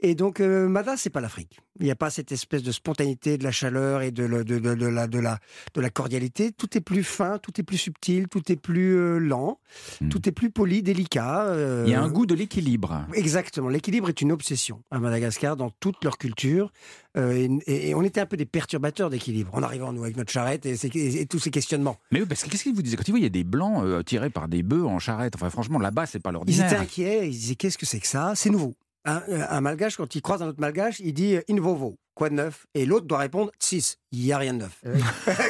Et donc, euh, Mada, c'est pas l'Afrique. Il n'y a pas cette espèce de spontanéité, de la chaleur et de, le- de, de- de la, de, la, de la cordialité. Tout est plus fin, tout est plus subtil, tout est plus euh, lent, Mhm. tout est plus poli, délicat. Euh, Il y a un goût de l'équilibre. Exactement. L'équilibre est une obsession à Madagascar dans toute leur culture. Euh, et, on était un peu des perturbateurs d'équilibre en arrivant, nous, avec notre charrette et, ces- et- et tous ces questionnements. Mais oui, parce que qu'est-ce qu'ils vous disaient quand ils voyaient des blancs euh, tirés par des bœufs en charrette Enfin, franchement, là-bas, c'est pas Ils l'ordinaire. étaient inquiets, ils disaient qu'est-ce que c'est que ça? C'est nouveau. Un, un malgache, quand il croise un autre malgache, il dit euh, in vovo, quoi de neuf? Et l'autre doit répondre tsis, il n'y a rien de neuf.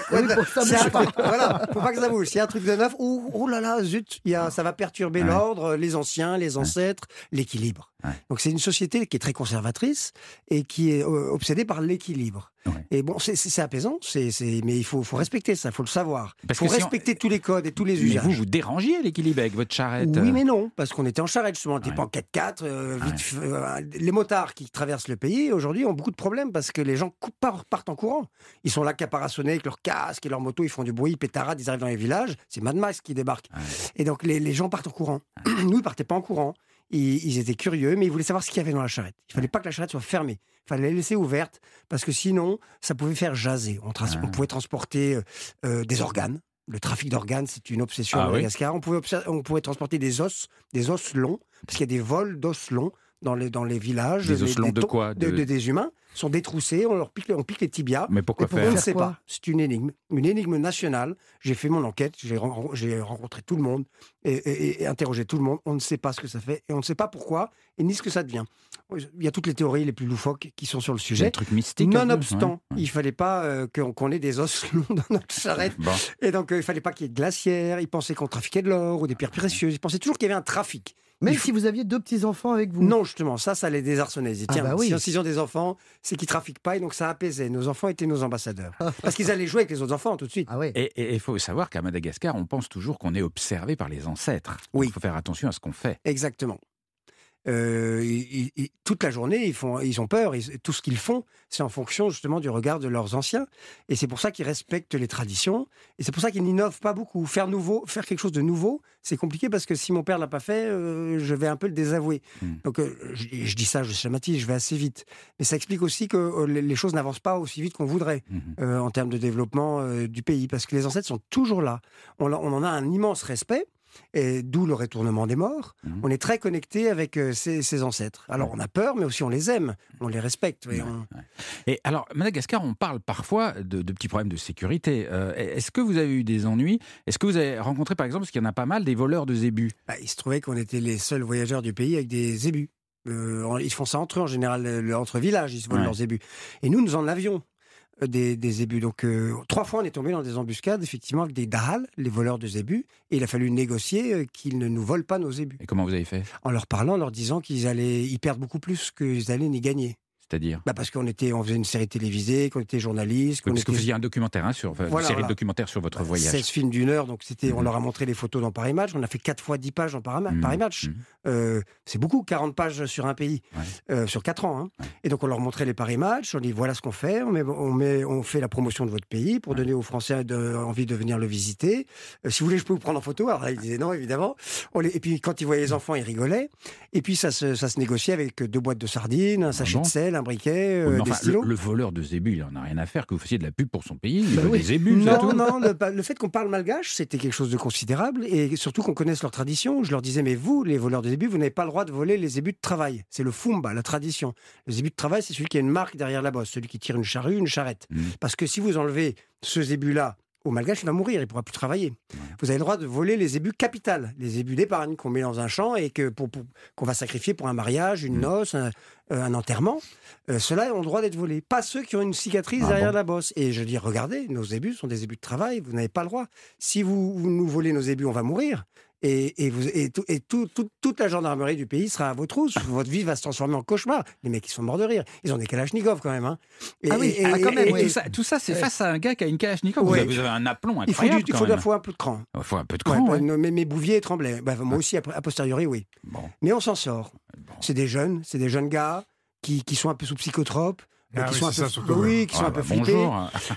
Quoi de Oui, neuf pour ça bouge un pas. voilà, faut pas que ça bouge. S'il y a un truc de neuf, oh, oh là là, zut, il y a, ça va perturber Ouais. l'ordre, les anciens, les ancêtres, l'équilibre. Ouais. Donc c'est une société qui est très conservatrice et qui est euh, obsédée par l'équilibre. Ouais. Et bon, c'est- apaisant, c'est c'est- mais il faut, faut respecter ça, il faut le savoir. Il faut que si on- respecter tous les codes et tous les Mais usages. vous, vous dérangiez l'équilibre avec votre charrette. Oui, mais non, parce qu'on était en charrette, justement. On n'était Ouais. pas en 4x4. euh, vite, Ouais. euh, les motards qui traversent le pays, aujourd'hui, ont beaucoup de problèmes parce que les gens partent en courant. Ils sont là caparaçonnés avec leur casque et leur moto, ils font du bruit, ils pétaradent, ils arrivent dans les villages. C'est Mad Max qui débarque. Ouais. Et donc, les, les gens partent en courant. Nous, ils partaient pas en courant. Ils, ils étaient curieux, mais ils voulaient savoir ce qu'il y avait dans la charrette. Il fallait pas que la charrette soit fermée. Il fallait la laisser ouverte parce que sinon, ça pouvait faire jaser. On, Ah. on pouvait transporter euh, euh, des organes. Le trafic d'organes, c'est une obsession Ah à oui Madagascar. On, pouvait on pouvait transporter des os, des os longs, parce qu'il y a des vols d'os longs dans les, dans les villages. Des os Les- longs les de quoi de- De- de- Des humains sont détroussés, on leur pique, on pique les tibias. Mais pourquoi Et pour On faire ne faire sait pas. C'est une énigme. Une énigme nationale. J'ai fait mon enquête, j'ai ren- j'ai rencontré tout le monde et, et- et interrogé tout le monde. On ne sait pas ce que ça fait et on ne sait pas pourquoi et ni ce que ça devient. Il y a toutes les théories les plus loufoques qui sont sur le Des sujet. trucs mystiques. Nonobstant, Ouais, ouais. il fallait pas euh, qu'on ait des os longs dans notre charrette. Bon. Et donc, euh, il fallait pas qu'il y ait de glacières. Ils pensaient qu'on trafiquait de l'or ou des pierres précieuses. Ils pensaient toujours qu'il y avait un trafic. Même faut- si vous aviez deux petits-enfants avec vous. Non, justement, ça, ça les désarçonnait. Ils disaient, Ah tiens, bah oui. si ils ont des enfants, c'est qu'ils trafiquent pas et donc ça apaisait. Nos enfants étaient nos ambassadeurs. Parce qu'ils allaient jouer avec les autres enfants tout de suite. Ah ouais. Et il faut savoir qu'à Madagascar, on pense toujours qu'on est observé par les ancêtres. Oui. Il faut faire attention à ce qu'on fait. Exactement. Euh, ils- ils- toute la journée, ils, font, ils ont peur. Ils- tout ce qu'ils font, c'est en fonction justement du regard de leurs anciens. Et c'est pour ça qu'ils respectent les traditions. Et c'est pour ça qu'ils n'innovent pas beaucoup. Faire nouveau, faire quelque chose de nouveau, c'est compliqué parce que si mon père l'a pas fait, euh, je vais un peu le désavouer. Hmm. Donc euh, je, je dis ça, je schématise, je vais assez vite. Mais ça explique aussi que les, choses n'avancent pas aussi vite qu'on voudrait Mhm. euh, en termes de développement du pays, parce que les ancêtres sont toujours là. On en a un immense respect, et d'où le retournement des morts. Mhm. On est très connecté avec euh, ces, ces ancêtres. Alors on a peur, mais aussi on les aime, on les respecte. et Ouais, on- ouais. Et alors, Madagascar, on parle parfois de, de petits problèmes de sécurité. Euh, Est-ce que vous avez eu des ennuis? Est-ce que vous avez rencontré, par exemple, parce qu'il y en a pas mal, des voleurs de zébus? Bah, il se trouvait qu'on était les seuls voyageurs du pays avec des zébus. Euh, ils font ça entre eux en général, entre villages, ils se volent Ouais. leurs zébus. Et nous, nous en avions euh, des, des zébus. Donc euh, trois fois, on est tombé dans des embuscades, effectivement, avec des dahals, les voleurs de zébus. Et il a fallu négocier euh, qu'ils ne nous volent pas nos zébus. Et comment vous avez fait? En leur parlant, en leur disant qu'ils allaient y perdre beaucoup plus qu'ils allaient n'y gagner. C'est-à-dire Bah parce qu'on était, on faisait une série télévisée, qu'on était journaliste, qu'on Parce que était vous faisiez un documentaire hein, sur, une série voilà. de documentaires sur votre voyage. 16 films d'une heure, donc c'était, on Mhm. leur a montré les photos dans Paris Match. On a fait 4 fois 10 pages dans Paris, Mhm. Match. Mhm. Euh, c'est beaucoup, 40 pages sur un pays, Ouais. euh, sur 4 ans. hein. Ouais. Et donc on leur montrait les Paris Match. On dit voilà ce qu'on fait. On, met, on, met, on fait la promotion de votre pays pour donner aux Français de- envie de venir le visiter. Euh, si vous voulez, je peux vous prendre en photo. Alors là, ils disaient non, évidemment. On les- et puis quand ils voyaient les enfants, ils rigolaient. Et puis ça se, ça se négociait avec deux boîtes de sardines, un sachet Ah de sel, un briquet, euh, des stylos. le, le voleur de zébus, il en a rien à faire que vous fassiez de la pub pour son pays. Il Bah veut oui. des zébus, Non, tout. non, le, le fait qu'on parle malgache, c'était quelque chose de considérable et surtout qu'on connaisse leur tradition. Je leur disais, mais vous, les voleurs de zébus, vous n'avez pas le droit de voler les zébus de travail. C'est le fumba, la tradition. Le zébu de travail, c'est celui qui a une marque derrière la bosse, celui qui tire une charrue, une charrette. Mhm. Parce que si vous enlevez ce zébu-là au malgache, il va mourir, il ne pourra plus travailler. Vous avez le droit de voler les zébus capitales, les zébus d'épargne qu'on met dans un champ et que pour, pour- qu'on va sacrifier pour un mariage, une Mhm. noce, un, euh, un enterrement. Euh, Ceux-là ont le droit d'être volés. Pas ceux qui ont une cicatrice Ah derrière bon la bosse. Et je dis, regardez, nos zébus sont des zébus de travail, vous n'avez pas le droit. Si vous, vous nous volez nos zébus, on va mourir. Et, et, vous, et, tout- et tout- tout- toute la gendarmerie du pays sera à vos trousses. Votre vie va se transformer en cauchemar. Les mecs, ils sont morts de rire. Ils ont des kalachnikovs quand même. hein. Ah oui, ah, quand même, tout ça, tout ça, c'est Ouais. face à un gars qui a une Kalachnikov. Vous Ouais. avez- Vous avez un aplomb Il faut, du, incroyable. il faut, un peu de cran. Il faut un peu de cran. bah, ouais. nos- mes, mes bouviers tremblaient. Bah, moi aussi, a, a posteriori, oui. Bon, Mais on s'en sort. bon. C'est des jeunes, c'est des jeunes gars qui, qui sont un peu sous psychotropes. Ah qui oui, sont un peu, ça, surtout, oui, qui sont Ah, un peu bah, flippés.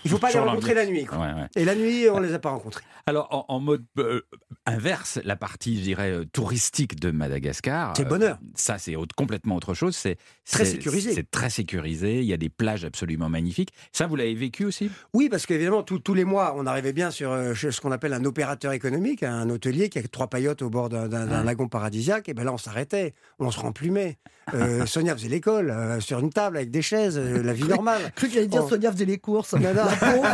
Il faut pas les rencontrer la nuit. quoi. Ouais, ouais. Et la nuit, on les a pas rencontrés. Alors, en, en mode euh, inverse, la partie, je dirais, euh, touristique de Madagascar. C'est euh, bonheur. ça, c'est autre- complètement autre chose. C'est Très sécurisé. C'est très sécurisé. Il y a des plages absolument magnifiques. Ça, vous l'avez vécu aussi? Oui, parce qu'évidemment, tous- les mois, on arrivait bien sur euh, ce qu'on appelle un opérateur économique, un hôtelier qui a trois paillotes au bord d'un Ouais. lagon paradisiaque. Et ben là, on s'arrêtait, on se remplumait. Sonia faisait l'école sur une table avec des chaises, la vie normale. Cru qu'il allait dire Oh. Sonia faisait les courses. Non, non. La pauvre.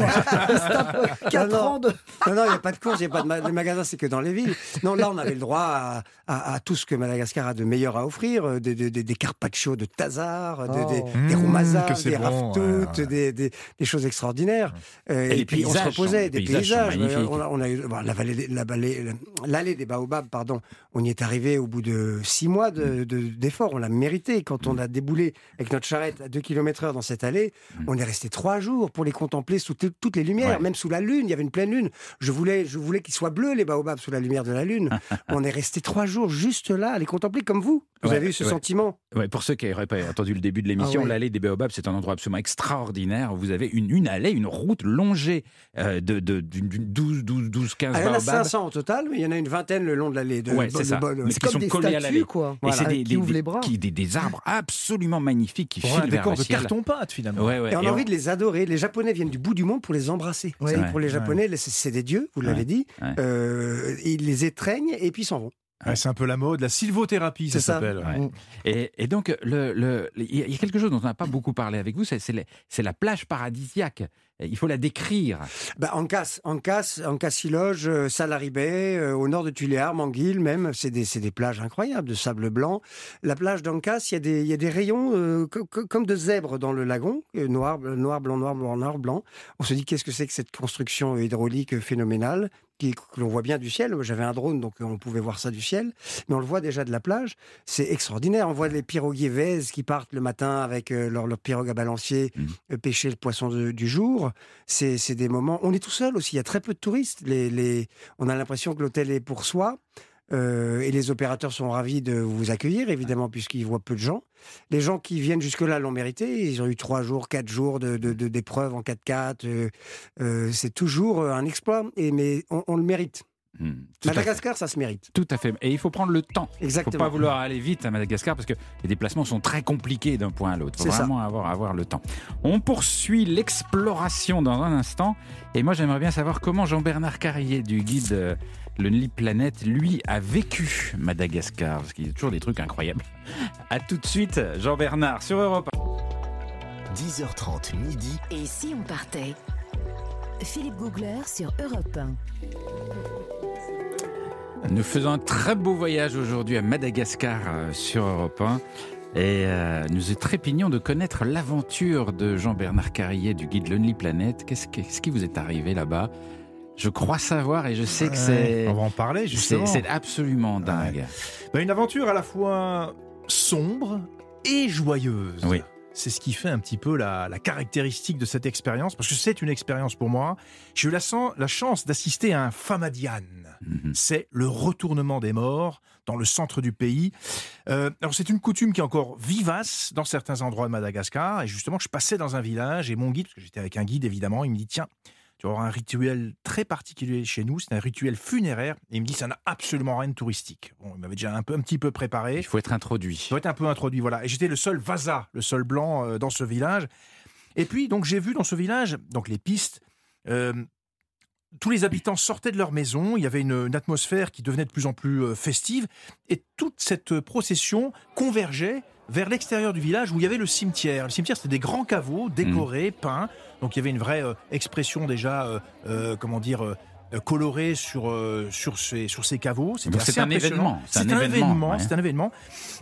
Elle se tape 4 Non, non. ans de. Non, non, il n'y a pas de course, il n'y a pas de ma- les magasins, c'est que dans les villes. Non, là, on avait le droit à, à- à tout ce que Madagascar a de meilleur à offrir, euh, des, des, des- des carpaccio de Tazar, de- des, Oh. des Mmh, roumazas, que c'est des bon, raftoutes, ouais, ouais. Des, des- des choses extraordinaires. Euh, Et les puis on se sont- reposait, des paysages. On a, on a eu bon, la vallée, des- la vallée, l'allée des baobabs, pardon. On y est arrivé au bout de six mois de- de- d'efforts. on l'a mérité. Quand on a déboulé avec notre charrette à 2 km heure dans cette allée, Mm. on est resté trois jours pour les contempler sous tout- toutes les lumières, Ouais. même sous la lune. Il y avait une pleine lune. Je voulais, je voulais qu'ils soient bleus les baobabs sous la lumière de la lune. on est resté trois jours juste là à les contempler comme vous. Vous Ouais, avez eu ce ouais. sentiment Ouais, pour ceux qui n'auraient pas entendu le début de l'émission, Ah oui. l'allée des Baobabs, c'est un endroit absolument extraordinaire. Vous avez une, une allée, une route longée euh, de, de, d'une 12, 12, 12, 15 Ah, Il y en a Baobabs. 500 au total, mais il y en a une vingtaine le long de l'allée. De, de- c'est de- ça. de- Mais qui comme sont des collés à statues, l'allée. quoi. Et c'est des, qui des- ouvrent les bras. qui- des, des arbres absolument magnifiques qui filent vers le de ciel. Carton-pâte, finalement. Ouais, ouais. Et on Et a on- envie de les adorer. Les Japonais viennent du bout du monde pour les embrasser. Vous Ouais. savez, pour les. Japonais, les- c'est des dieux, vous Ouais, l'avez dit. ouais. Euh, ils les étreignent et puis s'en vont. Ouais, c'est un peu la mode, la sylvothérapie, ça s'appelle. Ouais. Et, et donc, le- le- il y a quelque chose dont on n'a pas beaucoup parlé avec vous, c'est c'est la, c'est la plage paradisiaque. Il faut la décrire. Bah, Ancas, Ancas, Ancas-Siloge, euh, Salaribay, euh, au nord de Tuléar, Manguil même, c'est des, des plages incroyables de sable blanc. La plage d'Ancas, il y, a des- il y a des rayons euh, co- co- comme de zèbres dans le lagon, euh, noir, noir, blanc, noir, blanc, noir, blanc. On se dit qu'est-ce que c'est que cette construction hydraulique phénoménale qui, que l'on voit bien du ciel? J'avais un drone, donc on pouvait voir ça du ciel, mais on le voit déjà de la plage. C'est extraordinaire. On voit les piroguiers qui partent le matin avec leur, leur pirogue à balancier euh, pêcher le poisson de- du jour. C'est c'est des moments. On est tout seul aussi. Il y a très peu de touristes. Les, les- on a l'impression que l'hôtel est pour soi. Euh, et les opérateurs sont ravis de vous accueillir, évidemment, puisqu'ils voient peu de gens. Les gens qui viennent jusque-là l'ont mérité. Ils ont eu trois jours, quatre jours de, de- de- d'épreuves en 4x4. Euh, euh, c'est toujours un exploit, et, mais on, on le mérite. Hmm, Madagascar, ça se mérite. tout à fait. Et il faut prendre le temps. Il ne faut Exactement. pas vouloir aller vite à Madagascar parce que les déplacements sont très compliqués d'un point à l'autre. Il faut ça. vraiment avoir, avoir le temps. On poursuit l'exploration dans un instant. Et moi, j'aimerais bien savoir comment Jean-Bernard Carrier du guide euh, Lonely Planet, lui, a vécu Madagascar. Parce qu'il y a toujours des trucs incroyables. À tout de suite, Jean-Bernard, sur Europe 10h30 midi. Et si on partait? Philippe Googler sur Europe 1. Nous faisons un très beau voyage aujourd'hui à Madagascar euh, sur Europe 1. Et euh, nous trépignons de connaître l'aventure de Jean-Bernard Carrier du guide Lonely Planet. Qu'est-ce qui, qu'est-ce qui vous est arrivé là-bas? Je crois savoir et je sais que c'est On va en parler, justement. c'est absolument dingue. Bah, une aventure à la fois sombre et joyeuse. Oui. C'est ce qui fait un petit peu la, la caractéristique de cette expérience, parce que c'est une expérience pour moi. J'ai eu la, la chance d'assister à un Famadian. Mhm. C'est le retournement des morts dans le centre du pays. Euh, alors c'est une coutume qui est encore vivace dans certains endroits de Madagascar. Et justement, je passais dans un village et mon guide, parce que j'étais avec un guide évidemment, il me dit tiens, tu avoir un rituel très particulier chez nous, c'est un rituel funéraire. Et il me dit ça n'a absolument rien de touristique. Bon, il m'avait déjà un peu un petit peu préparé. Il faut être introduit. Il doit être un peu introduit, voilà. Et j'étais le seul Vasa, le seul blanc euh, dans ce village. Et puis, donc, j'ai vu dans ce village, donc les pistes, euh, tous les habitants sortaient de leur maison. Il y avait une, une atmosphère qui devenait de plus en plus euh, festive. Et toute cette procession convergeait vers l'extérieur du village où il y avait le cimetière. Le cimetière, c'était des grands caveaux décorés, peints. Donc, il y avait une vraie euh, expression déjà, euh, euh, comment dire, colorée sur, euh, sur, ces, sur ces caveaux. C'est un événement. C'est un événement. événement, ouais. C'est un événement.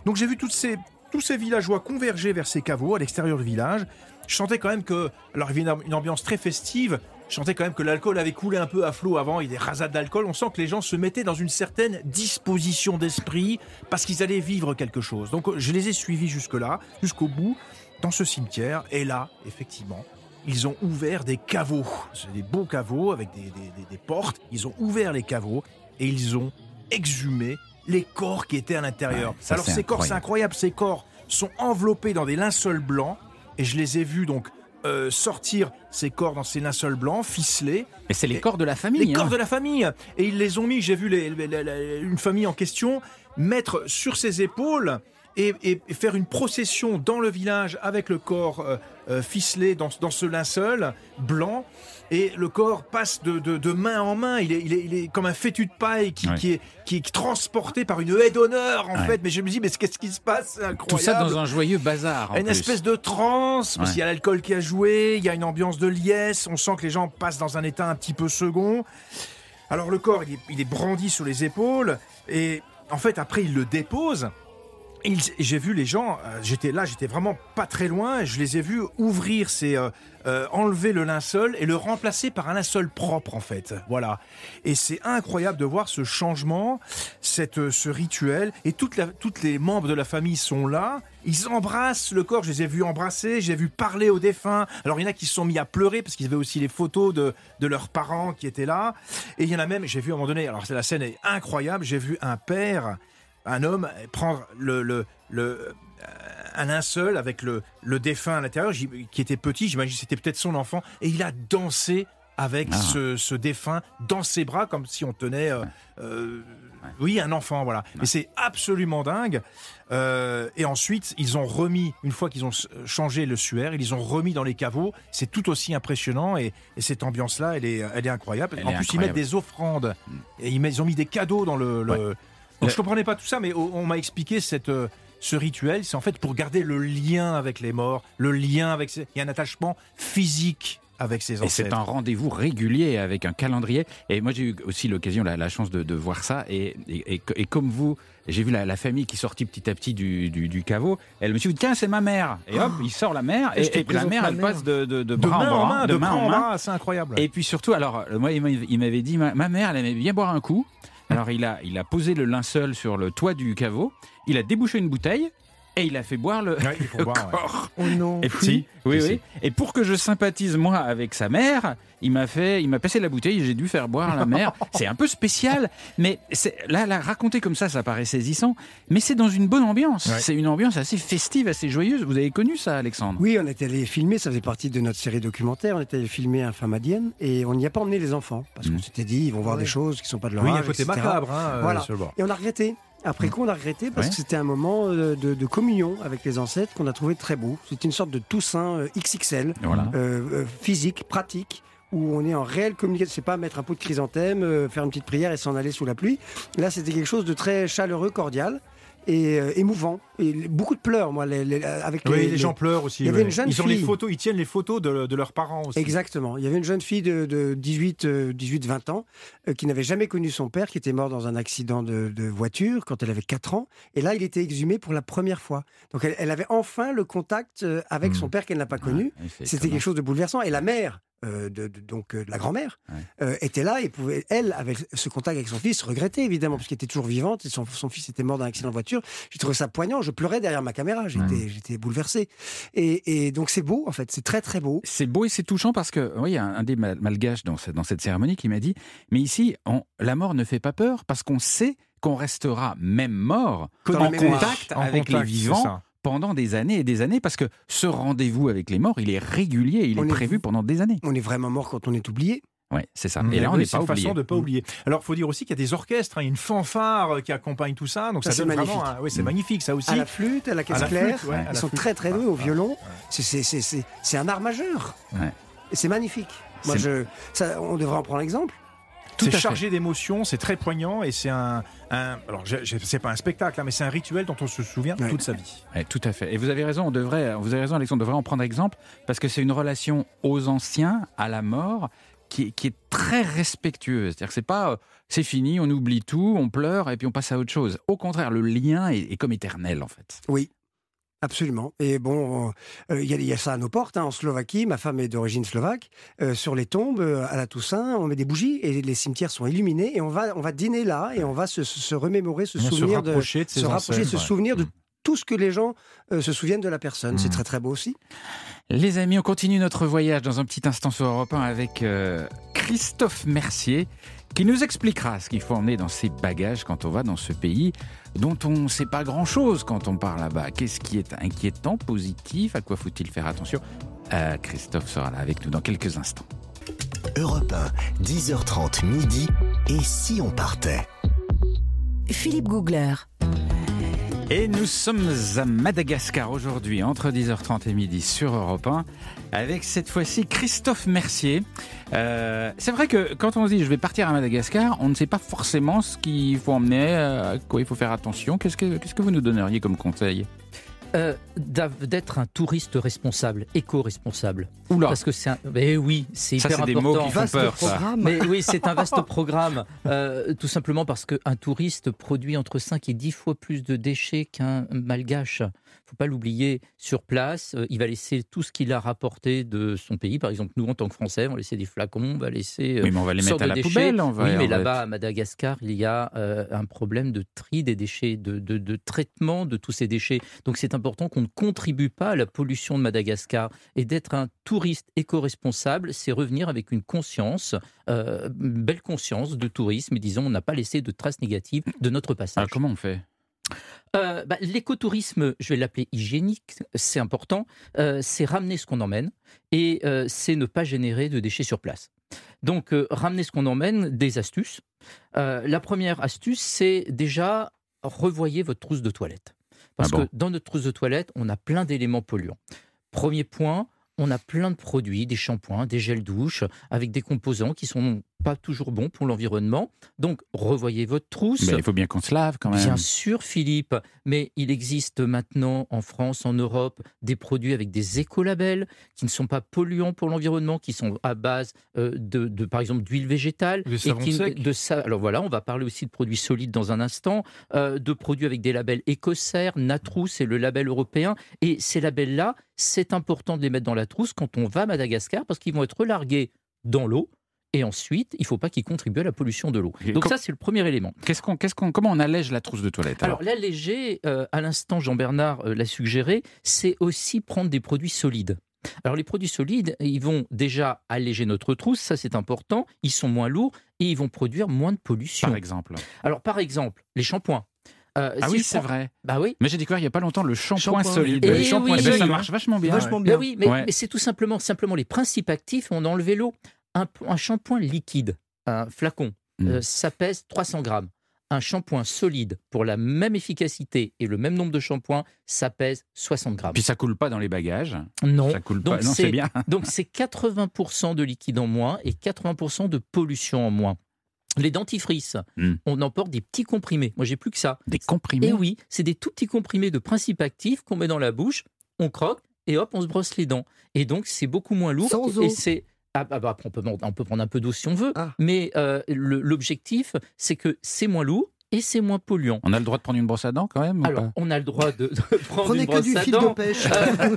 Donc j'ai vu toutes ces, tous ces villageois converger vers ces caveaux à l'extérieur du village. Je sentais quand même que, alors il y avait une, une ambiance très festive. Je sentais quand même que l'alcool avait coulé un peu à flot avant. Il y a des rasades d'alcool. On sent que les gens se mettaient dans une certaine disposition d'esprit parce qu'ils allaient vivre quelque chose. Donc je les ai suivis jusque-là, jusqu'au bout, dans ce cimetière. Et là, effectivement, ils ont ouvert des caveaux. C'est des beaux caveaux avec des, des- des- des portes. Ils ont ouvert les caveaux et ils ont exhumé les corps qui étaient à l'intérieur. Ouais, Alors ces corps, c'est incroyable. Ces corps sont enveloppés dans des linceuls blancs et je les ai vus donc euh, sortir ces corps dans ces linceuls blancs, ficelés. Mais c'est les Et- corps de la famille. Les corps hein. de la famille. Et ils les ont mis, j'ai vu les- les- les- une famille en question mettre sur ses épaules et, et- et faire une procession dans le village avec le corps euh, euh, ficelé dans, dans ce linceul blanc. Et le corps passe de, de- de main en main. Il est, il est- il est comme un fétu de paille qui, Ouais. qui est, qui est transporté par une haie d'honneur, en Ouais. fait. Mais je me dis, mais qu'est-ce qui se passe? C'est incroyable. Tout ça dans un joyeux bazar. en Une plus. espèce de transe, parce qu'il y a l'alcool qui a joué, il y a une ambiance de liesse, on sent que les gens passent dans un état un petit peu second. Alors le corps, il est, il est brandi sur les épaules, et en fait, après, il le dépose. J'ai vu les gens, euh, j'étais là, j'étais vraiment pas très loin, je les ai vus ouvrir ces, euh, euh, enlever le linceul et le remplacer par un linceul propre en fait. Voilà. Et c'est incroyable de voir ce changement, cette, euh, ce rituel. Et toutes les membres de la famille sont là. Ils embrassent le corps. Je les ai vus embrasser, j'ai vu parler aux défunts. Alors il y en a qui se sont mis à pleurer parce qu'ils avaient aussi les photos de, de leurs parents qui étaient là. Et il y en a même, j'ai vu à un moment donné, alors la scène est incroyable, j'ai vu un père, un homme, prendre le, le, le, euh, un linceul avec le, le défunt à l'intérieur, qui était petit, j'imagine que c'était peut-être son enfant, et il a dansé avec Ah. ce, ce défunt dans ses bras, comme si on tenait, euh, euh, oui, un enfant, voilà. Et c'est absolument dingue. Euh, et ensuite, ils ont remis, une fois qu'ils ont changé le suaire, ils les ont remis dans les caveaux. C'est tout aussi impressionnant et, et cette ambiance-là, elle est, elle est incroyable. Elle en est plus, ils mettent des offrandes et ils, ont mis des cadeaux dans le. le- Ouais. Donc, je comprenais pas tout ça, mais on, on m'a expliqué cette. euh, ce rituel, c'est en fait pour garder le lien avec les morts, le lien avec. ces- Il y a un attachement physique avec ses Et c'est ancêtres. un rendez-vous régulier avec un calendrier. Et moi, j'ai eu aussi l'occasion, la, la chance de, de voir ça. Et, et, et- et comme vous, j'ai vu la, la famille qui sortit petit à petit du, du, du caveau. Elle me dit tiens, c'est ma mère. Et hop, il sort la mère. Et la mère, elle mère. passe de, de, de bras main en bras, main, de main en main. c'est incroyable. Et puis surtout, alors, euh, moi, il m'avait dit, ma, ma mère, elle aimait bien boire un coup. Alors, il a, il a posé le linceul sur le toit du caveau. Il a débouché une bouteille. Et il a fait boire le, Ouais, il faut le boire, ouais. corps. Oh non. Et puis, oui, oui. Et pour que je sympathise moi avec sa mère, il m'a fait, il m'a passé la bouteille. et J'ai dû faire boire la mère. C'est un peu spécial, mais là, là, raconter comme ça, ça paraît saisissant. Mais c'est dans une bonne ambiance. Ouais. C'est une ambiance assez festive, assez joyeuse. Vous avez connu ça, Alexandre? Oui, on est allé filmer, ça faisait partie de notre série documentaire. On est allé filmer un Famadienne et on n'y a pas emmené les enfants parce qu'on Mm. s'était dit ils vont voir Ouais. des choses qui sont pas de leur Oui, âge. un côté etc. macabre, hein, euh, Voilà. sur le bord. Et on a regretté. Après coup, on a regretté parce Ouais. que c'était un moment euh, de, de communion avec les ancêtres qu'on a trouvé très beau. C'était une sorte de Toussaint euh, XXL, Voilà. euh, euh, physique, pratique, où on est en réelle communication. C'est pas mettre un pot de chrysanthème, euh, faire une petite prière et s'en aller sous la pluie. Là, c'était quelque chose de très chaleureux, cordial et euh, émouvant. Et beaucoup de pleurs, moi, les- les- avec Oui, les, les, les- gens pleurent aussi. il y avait ouais. une jeune ils ont les photos, ils tiennent les photos de, de leurs parents aussi. Exactement. Il y avait une jeune fille de, de 18, euh, 18-20 ans euh, qui n'avait jamais connu son père, qui était mort dans un accident de, de voiture quand elle avait 4 ans. Et là, il était exhumé pour la première fois. Donc, elle, elle avait enfin le contact euh, avec Hmm. son père qu'elle n'a pas connu. Ouais, C'était quelque chose de bouleversant. Et la mère euh, de, de- donc euh, de la grand-mère, Ouais. euh, était là et pouvait, elle, avec ce contact avec son fils, regretter évidemment, parce qu'elle était toujours vivante et son, son fils était mort d'un accident de voiture. J'ai trouvé ça poignant, je pleurais derrière ma caméra, j'étais j'étais bouleversé. Et, et donc c'est beau, en fait, c'est très très beau. C'est beau et c'est touchant parce que, oui, il y a un, un des mal- malgaches dans cette, dans cette cérémonie qui m'a dit Mais ici, on- la mort ne fait pas peur parce qu'on sait qu'on restera même mort Dans en contact En avec contact, les vivants. Pendant des années et des années parce que ce rendez-vous avec les morts, il est régulier, il On est est- prévu pendant des années. On est vraiment mort quand on est oublié. Ouais, c'est ça. Et là, on Oui, n'est c'est pas une oublié. façon de pas Mm. oublier. Alors, il faut dire aussi qu'il y a des orchestres, hein, il y a une fanfare euh, qui accompagne tout ça, donc Ça, ça, c'est vraiment. magnifique. un- Oui, c'est Mm. magnifique, ça aussi. À la flûte, à la caisse la claire, flûte, ouais, ils sont flûte. très très doués Ouais, au violon. ouais. C'est- c'est- C'est c'est- c'est un art majeur. Ouais. C'est magnifique. Moi, je, ça, on devrait en prendre exemple. C'est chargé d'émotions, c'est très poignant et c'est un, un- alors c'est pas un spectacle, hein, mais c'est un rituel dont on se souvient Ouais. toute sa vie. Ouais, tout à fait. Et vous avez raison, on devrait, vous avez raison, Alexandre, on devrait en prendre exemple parce que c'est une relation aux anciens, à la mort, qui, est- qui est très respectueuse. C'est-à-dire que c'est pas, euh, c'est fini, on oublie tout, on pleure et puis on passe à autre chose. Au contraire, le lien est, est comme éternel en fait. Oui, absolument. Et bon, euh, il y, a- il y a ça à nos portes, hein, en Slovaquie. Ma femme est d'origine slovaque. Euh, sur les tombes, euh, à la Toussaint, on met des bougies et les cimetières sont illuminés. Et on va, on va dîner là et on va se, se remémorer, se On souvenir de, rapprocher de se rapprocher, se ouais. souvenir de Mm. tout ce que les gens se souviennent de la personne. C'est Mm. très très beau aussi. Les amis, on continue notre voyage dans un petit instant sur Europe 1 avec Christophe Mercier qui nous expliquera ce qu'il faut emmener dans ses bagages quand on va dans ce pays dont on ne sait pas grand-chose quand on part là-bas. Qu'est-ce qui est inquiétant, positif? À quoi faut-il faire attention? Euh, Christophe sera là avec nous dans quelques instants. Europe 1, 10h30 midi. Et si on partait? Philippe Googler. Et nous sommes à Madagascar aujourd'hui, entre 10h30 et midi sur Europe 1, avec cette fois-ci Christophe Mercier. Euh, c'est vrai que quand on se dit je vais partir à Madagascar, on ne sait pas forcément ce qu'il faut emmener, à quoi il faut faire attention. Qu'est-ce que, qu'est-ce que vous nous donneriez comme conseil? Euh, D'être un touriste responsable, éco-responsable. Oula, Parce que c'est un. Mais oui, c'est ça hyper c'est des important. mots qui font Vaste peur. Ça. Mais oui, c'est un vaste programme. Euh, tout simplement parce qu'un touriste produit entre 5 et 10 fois plus de déchets qu'un malgache. faut pas l'oublier. Sur place, euh, il va laisser tout ce qu'il a rapporté de son pays. Par exemple, nous, en tant que Français, on va laisser des flacons, on va laisser. euh, Oui, mais on va les mettre à la déchets. poubelle. On va, oui, mais là-bas, à Madagascar, il y a euh, un problème de tri des déchets, de, de- de traitement de tous ces déchets. Donc c'est important qu'on ne contribue pas à la pollution de Madagascar. Et d'être un touriste éco-responsable, c'est revenir avec une conscience, euh, une belle conscience de tourisme, et disons, on n'a pas laissé de traces négatives de notre passage. Alors comment on fait? Euh, bah, L'écotourisme, je vais l'appeler hygiénique, c'est important. Euh, c'est ramener ce qu'on emmène et euh, c'est ne pas générer de déchets sur place. Donc, ramener ce qu'on emmène, des astuces. La première astuce, c'est déjà revoyer votre trousse de toilette. Parce Ah bon que dans notre trousse de toilette, on a plein d'éléments polluants. Premier point, on a plein de produits, des shampoings, des gels douche, avec des composants qui sont pas toujours bons pour l'environnement. Donc, revoyez votre trousse. Ben, Il faut bien qu'on se lave quand même. Bien sûr, Philippe, mais il existe maintenant en France, en Europe, des produits avec des écolabels qui ne sont pas polluants pour l'environnement, qui sont à base euh, de, de, par exemple, d'huile végétale. Et qui- de sa- Alors voilà, on va parler aussi de produits solides dans un instant, euh, de produits avec des labels écossaires, Natrous, c'est le label européen. Et ces labels-là, c'est important de les mettre dans la trousse quand on va à Madagascar parce qu'ils vont être relargués dans l'eau. Et ensuite, il ne faut pas qu'ils contribuent à la pollution de l'eau. Et Donc com- ça, c'est le premier élément. Qu'est-ce qu'on, qu'est-ce qu'on, comment on allège la trousse de toilette alors Alors l'alléger, euh, à l'instant Jean-Bernard euh, l'a suggéré, c'est aussi prendre des produits solides. Alors les produits solides, ils vont déjà alléger notre trousse, ça c'est important, ils sont moins lourds et ils vont produire moins de pollution. Par exemple. Alors par exemple, les shampoings. Euh, Ah si oui, c'est prends- vrai. Bah oui. Mais j'ai découvert il n'y a pas longtemps le shampoing Shampoing. solide. Eh le shampoing oui. Eh ben, ça Oui. marche vachement bien. Vachement bien. Bah oui, mais, Ouais. mais c'est tout simplement, simplement les principes actifs, on a enlevé l'eau. Un, un shampoing liquide, un flacon, Mm. euh, ça pèse 300 grammes. Un shampoing solide, pour la même efficacité et le même nombre de shampoings, ça pèse 60 grammes. Puis ça coule pas dans les bagages? non. Ça coule Donc pas. Non, c'est bien. Donc c'est 80% de liquide en moins et 80% de pollution en moins. Les dentifrices, Mm. on emporte des petits comprimés. Moi, j'ai plus que ça. Des comprimés? Et oui, c'est des tout petits comprimés de principes actifs qu'on met dans la bouche, on croque et hop, on se brosse les dents. Et donc, c'est beaucoup moins lourd. Sans et c'est ah, bah, bah, on, peut, on peut prendre un peu d'eau si on veut, Ah. mais euh, l'objectif, c'est que c'est moins lourd et c'est moins polluant. On a le droit de prendre une brosse à dents quand même ou Alors, pas? on a le droit de, de prendre Prenez une que brosse du à fil dents. de pêche. Euh,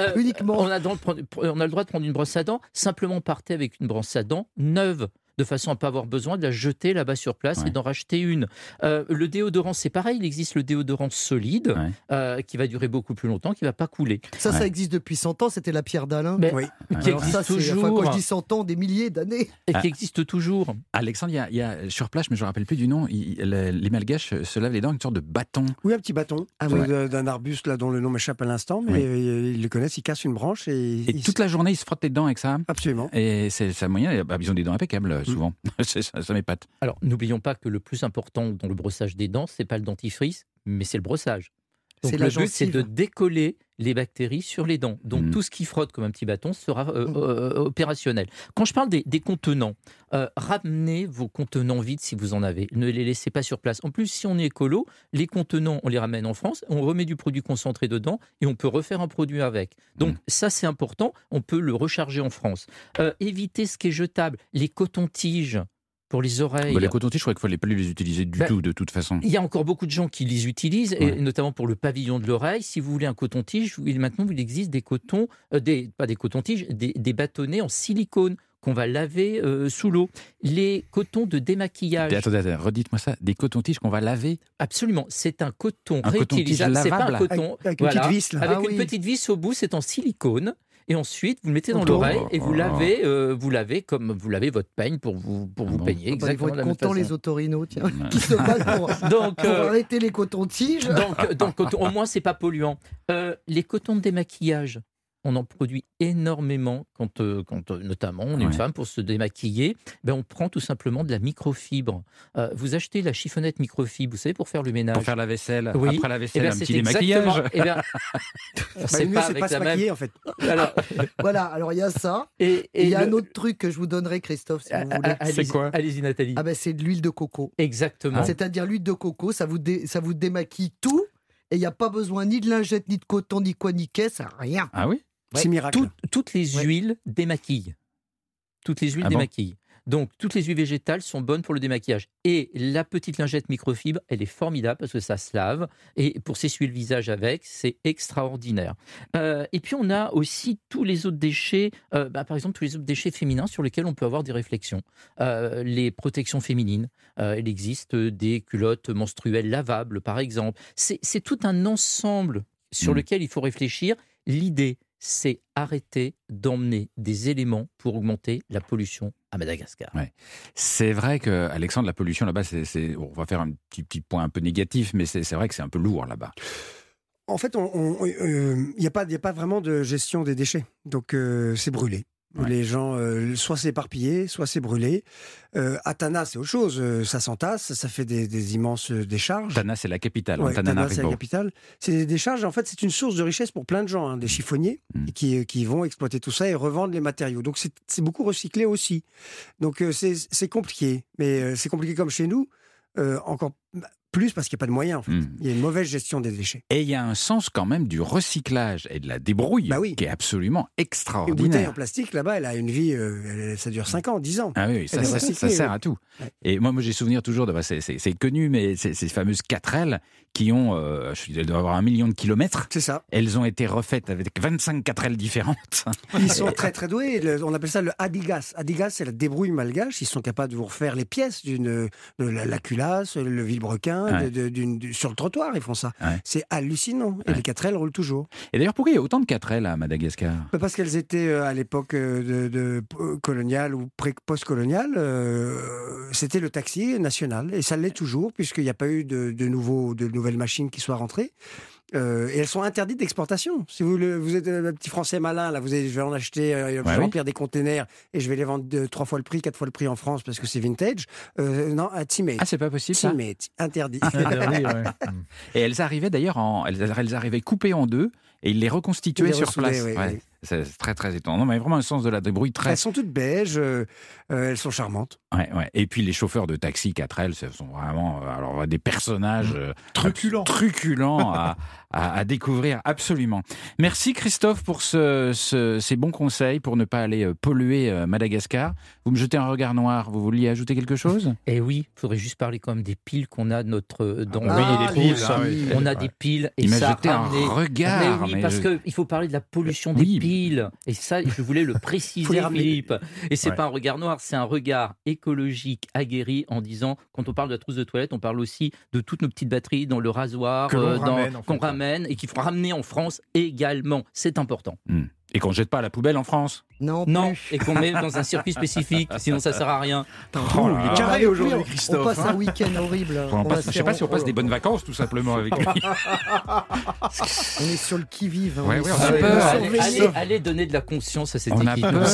euh, Uniquement. On a, prendre- on a le droit de prendre une brosse à dents, simplement partez avec une brosse à dents neuve de façon à ne pas avoir besoin de la jeter là-bas sur place Ouais. et d'en racheter une. Euh, le déodorant, c'est pareil, il existe le déodorant solide Ouais. euh, qui va durer beaucoup plus longtemps, qui ne va pas couler. Ça, ça existe depuis 100 ans, c'était la pierre d'Alain. Mais Oui. qui Alors existe ça, toujours. enfin, quand je dis 100 ans, des milliers d'années. et Ah. qui existe toujours. Alexandre, il y, a, il y a sur place, mais je ne me rappelle plus du nom, il- les Malgaches se lavent les dents avec une sorte de bâton. Oui, un petit bâton Ah euh, d'un arbuste là dont le nom m'échappe à l'instant, mais Oui. euh, ils le connaissent, ils cassent une branche et, Et ils- toute la journée, ils se frottent les dents avec ça. absolument. Et c'est ça moyen, bah, ils ont des dents impeccables souvent. C'est- ça ça m'épate. Alors, n'oublions pas que le plus important dans le brossage des dents, c'est pas le dentifrice, mais c'est le brossage. Donc, C'est le but, c'est de décoller les bactéries sur les dents. Donc, Mm. tout ce qui frotte comme un petit bâton sera euh, Mm. euh, opérationnel. Quand je parle des, des contenants, euh, ramenez vos contenants vides si vous en avez. Ne les laissez pas sur place. En plus, si on est écolo, les contenants, on les ramène en France, on remet du produit concentré dedans et on peut refaire un produit avec. Donc, Mm. ça, c'est important. On peut le recharger en France. Évitez ce qui est jetable. Les cotons-tiges pour les oreilles. Bah, les cotons-tiges, je crois qu'il ne fallait pas les utiliser du Ben, tout, de toute façon. Il y a encore beaucoup de gens qui les utilisent, Ouais. et notamment pour le pavillon de l'oreille. Si vous voulez un coton-tige, il- maintenant il existe des cotons, euh, des, pas des cotons-tiges, des, des bâtonnets en silicone qu'on va laver euh, sous l'eau. Les cotons de démaquillage, attendez, attendez, redites-moi ça. Des cotons-tiges qu'on va laver? absolument, c'est un coton Un réutilisable. C'est pas un coton Avec, avec une petite vis là. avec Ah une oui. petite vis au bout, c'est en silicone. Et ensuite, vous le mettez dans l'oreille et vous lavez, euh, vous lavez comme vous lavez votre peigne pour vous pour Ah vous bon. peigner. Ah bah, ils Exactement vont la être contents, les tiens, Ouais. qui se battent pour, Donc, pour euh, arrêter les cotons-tiges. donc, donc, au moins, c'est pas polluant. Euh, les cotons de démaquillage, on en produit énormément quand, euh, quand euh, notamment on est une femme pour se démaquiller. Ben, on prend tout simplement de la microfibre. Euh, vous achetez la chiffonnette microfibre, vous savez, pour faire le ménage. Pour faire la vaisselle. Oui. Après la Eh vaisselle, ben, un c'est petit démaquillage. exactement- eh ben, Bah, c'est mieux, pas c'est avec pas se la même. maquiller en fait. Alors, Voilà, alors il y a ça. et, Et et il y a le- un autre truc que je vous donnerai, Christophe, si Ah, vous ah, voulez. C'est quoi Allez-y, Nathalie. Ah ben c'est de l'huile de coco. Exactement. C'est-à-dire l'huile de coco, ça vous, dé- ça vous démaquille tout. Et il n'y a pas besoin ni de lingette, ni de coton, ni quoi, ni caisse, rien. Ah oui? Ouais. C'est miracle. Tout- toutes les Ouais. huiles démaquillent. Toutes les huiles Ah bon démaquillent. Donc, toutes les huiles végétales sont bonnes pour le démaquillage. Et la petite lingette microfibre, elle est formidable parce que ça se lave. Et pour s'essuyer le visage avec, c'est extraordinaire. Euh, et puis, on a aussi tous les autres déchets, euh, bah, par exemple, tous les autres déchets féminins sur lesquels on peut avoir des réflexions. Euh, les protections féminines. Il existe des culottes menstruelles lavables, par exemple. C'est c'est tout un ensemble sur Mm. lequel il faut réfléchir. L'idée, c'est arrêter d'emmener des éléments pour augmenter la pollution à Madagascar. C'est vrai que, Alexandre, la pollution là-bas, c'est, on va faire un petit, petit point un peu négatif, mais c'est, c'est vrai que c'est un peu lourd là-bas. En fait, il n'y a, pas- y a pas vraiment de gestion des déchets. Donc, euh, c'est brûlé. Ouais. Les gens, euh, soit c'est éparpillé, soit c'est brûlé. Euh, Atana, c'est autre chose. Euh, ça s'entasse, ça fait des, des immenses euh, décharges. Tana, c'est la capitale. Ouais, c'est la capitale. C'est des décharges, en fait, c'est une source de richesse pour plein de gens, hein, des chiffonniers Mm. qui, qui vont exploiter tout ça et revendre les matériaux. Donc, c'est beaucoup recyclé aussi. Donc, c'est compliqué. Mais c'est compliqué comme chez nous, encore plus parce qu'il n'y a pas de moyens, en fait. Mm. Il y a une mauvaise gestion des déchets. Et il y a un sens quand même du recyclage et de la débrouille Bah oui. qui est absolument Une bouteille en extraordinaire. plastique, là-bas, elle a une vie, euh, ça dure 5 ans, 10 ans. Ah oui, ça, sert à tout. Ouais. Et moi, moi j'ai souvenir toujours de, bah, c'est, connu, mais c'est- ces fameuses 4L qui ont, euh, je suis- elles doivent avoir un million de kilomètres. C'est ça. Elles ont été refaites avec 25 4L différentes. Ils sont très très doués. Le- on appelle ça le adigas. Adigas, c'est la débrouille malgache. Ils sont capables de vous refaire les pièces d'une de la, la culasse, le vilebrequin, Ouais. de- de- d'une- du- sur le trottoir. Ils font ça. Ouais. C'est hallucinant. Et Ouais. les 4L roulent toujours. Et d'ailleurs, pourquoi il y a autant de 4L à Madagascar? Bah, Parce qu'elles étaient euh, à l'époque euh, de, coloniale ou post-coloniale, euh, c'était le taxi national et ça l'est toujours puisqu'il n'y a pas eu de, de nouveaux, nouvelles machines qui soient rentrées. Euh, et elles sont interdites d'exportation. Si vous, le- vous êtes un petit Français malin, là, vous allez, je vais en acheter, euh, je vais Ouais, oui. remplir des containers et je vais les vendre de, trois fois le prix, quatre fois le prix en France parce que c'est vintage. Euh, non, à Timate. Ah, c'est pas possible ça Timate, interdit. Et elles arrivaient d'ailleurs en, elles, elles arrivaient coupées en deux et ils les reconstituaient les sur place. Ouais. C'est très très étonnant. Non, mais vraiment un sens de la débrouille très. Elles sont toutes beiges, euh, euh, elles sont charmantes. Ouais, ouais. Et puis les chauffeurs de taxi 4L, ce sont vraiment euh, alors des personnages euh, Truculents. truculents à, à, à découvrir absolument. Merci Christophe pour ce- ce- ces bons conseils pour ne pas aller euh, polluer euh, Madagascar. Vous me jetez un regard noir, vous vouliez ajouter quelque chose? Et oui, il faudrait juste parler quand même des piles qu'on a notre, dans bah oui, les piles, ah oui. On a des piles et Il ça a jeté un ramené- regard, Mais oui, mais parce je- qu'il faut parler de la pollution Oui. des piles. Et ça, je voulais le préciser. Philippe. Et c'est Ouais. pas un regard noir, c'est un regard écologique aguerri en disant, quand on parle de la trousse de toilette, on parle aussi de toutes nos petites batteries dans le rasoir, euh, dans- ramène, en fait, qu'on. Et qu'il faut ramener en France également. C'est important. Et qu'on ne jette pas à la poubelle en France Non, Non, plus. et qu'on met dans un circuit spécifique, sinon ça sert à rien. Oh là il est là. carré aujourd'hui, on- Christophe. On passe hein. un week-end horrible. On On passe- va je se sais pas si on passe des bonnes vacances tout simplement avec lui. On est sur le qui-vive. hein. Ouais, On ouais, est on sur- a Allez, peur. allez, surveillé. allez- allez donner de la conscience à cette On a équipe. peur.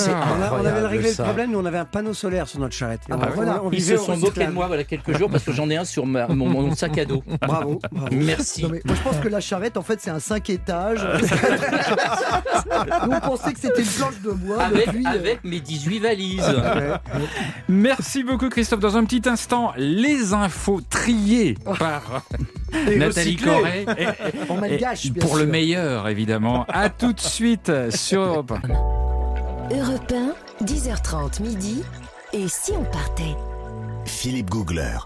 On avait réglé ça. le problème, nous on avait un panneau solaire sur notre charrette. Ah On- bah voilà. on Ils se sont moqués de moi voilà quelques jours parce que j'en ai un sur ma- mon, mon sac à dos. Bravo, bravo. Merci. Non, mais moi, je pense que la charrette, en fait, c'est un 5 étages. Nous, on pensait que c'était une planche de bois. Avec, depuis, euh, avec mes 18 valises. Ouais. Merci beaucoup Christophe. Dans un petit instant, les infos triées par Et Nathalie bien pour le sûr. meilleur, évidemment. À tout de suite sur Europe 1. Europe 1, 10h30 midi. Et si on partait? Philippe Googler.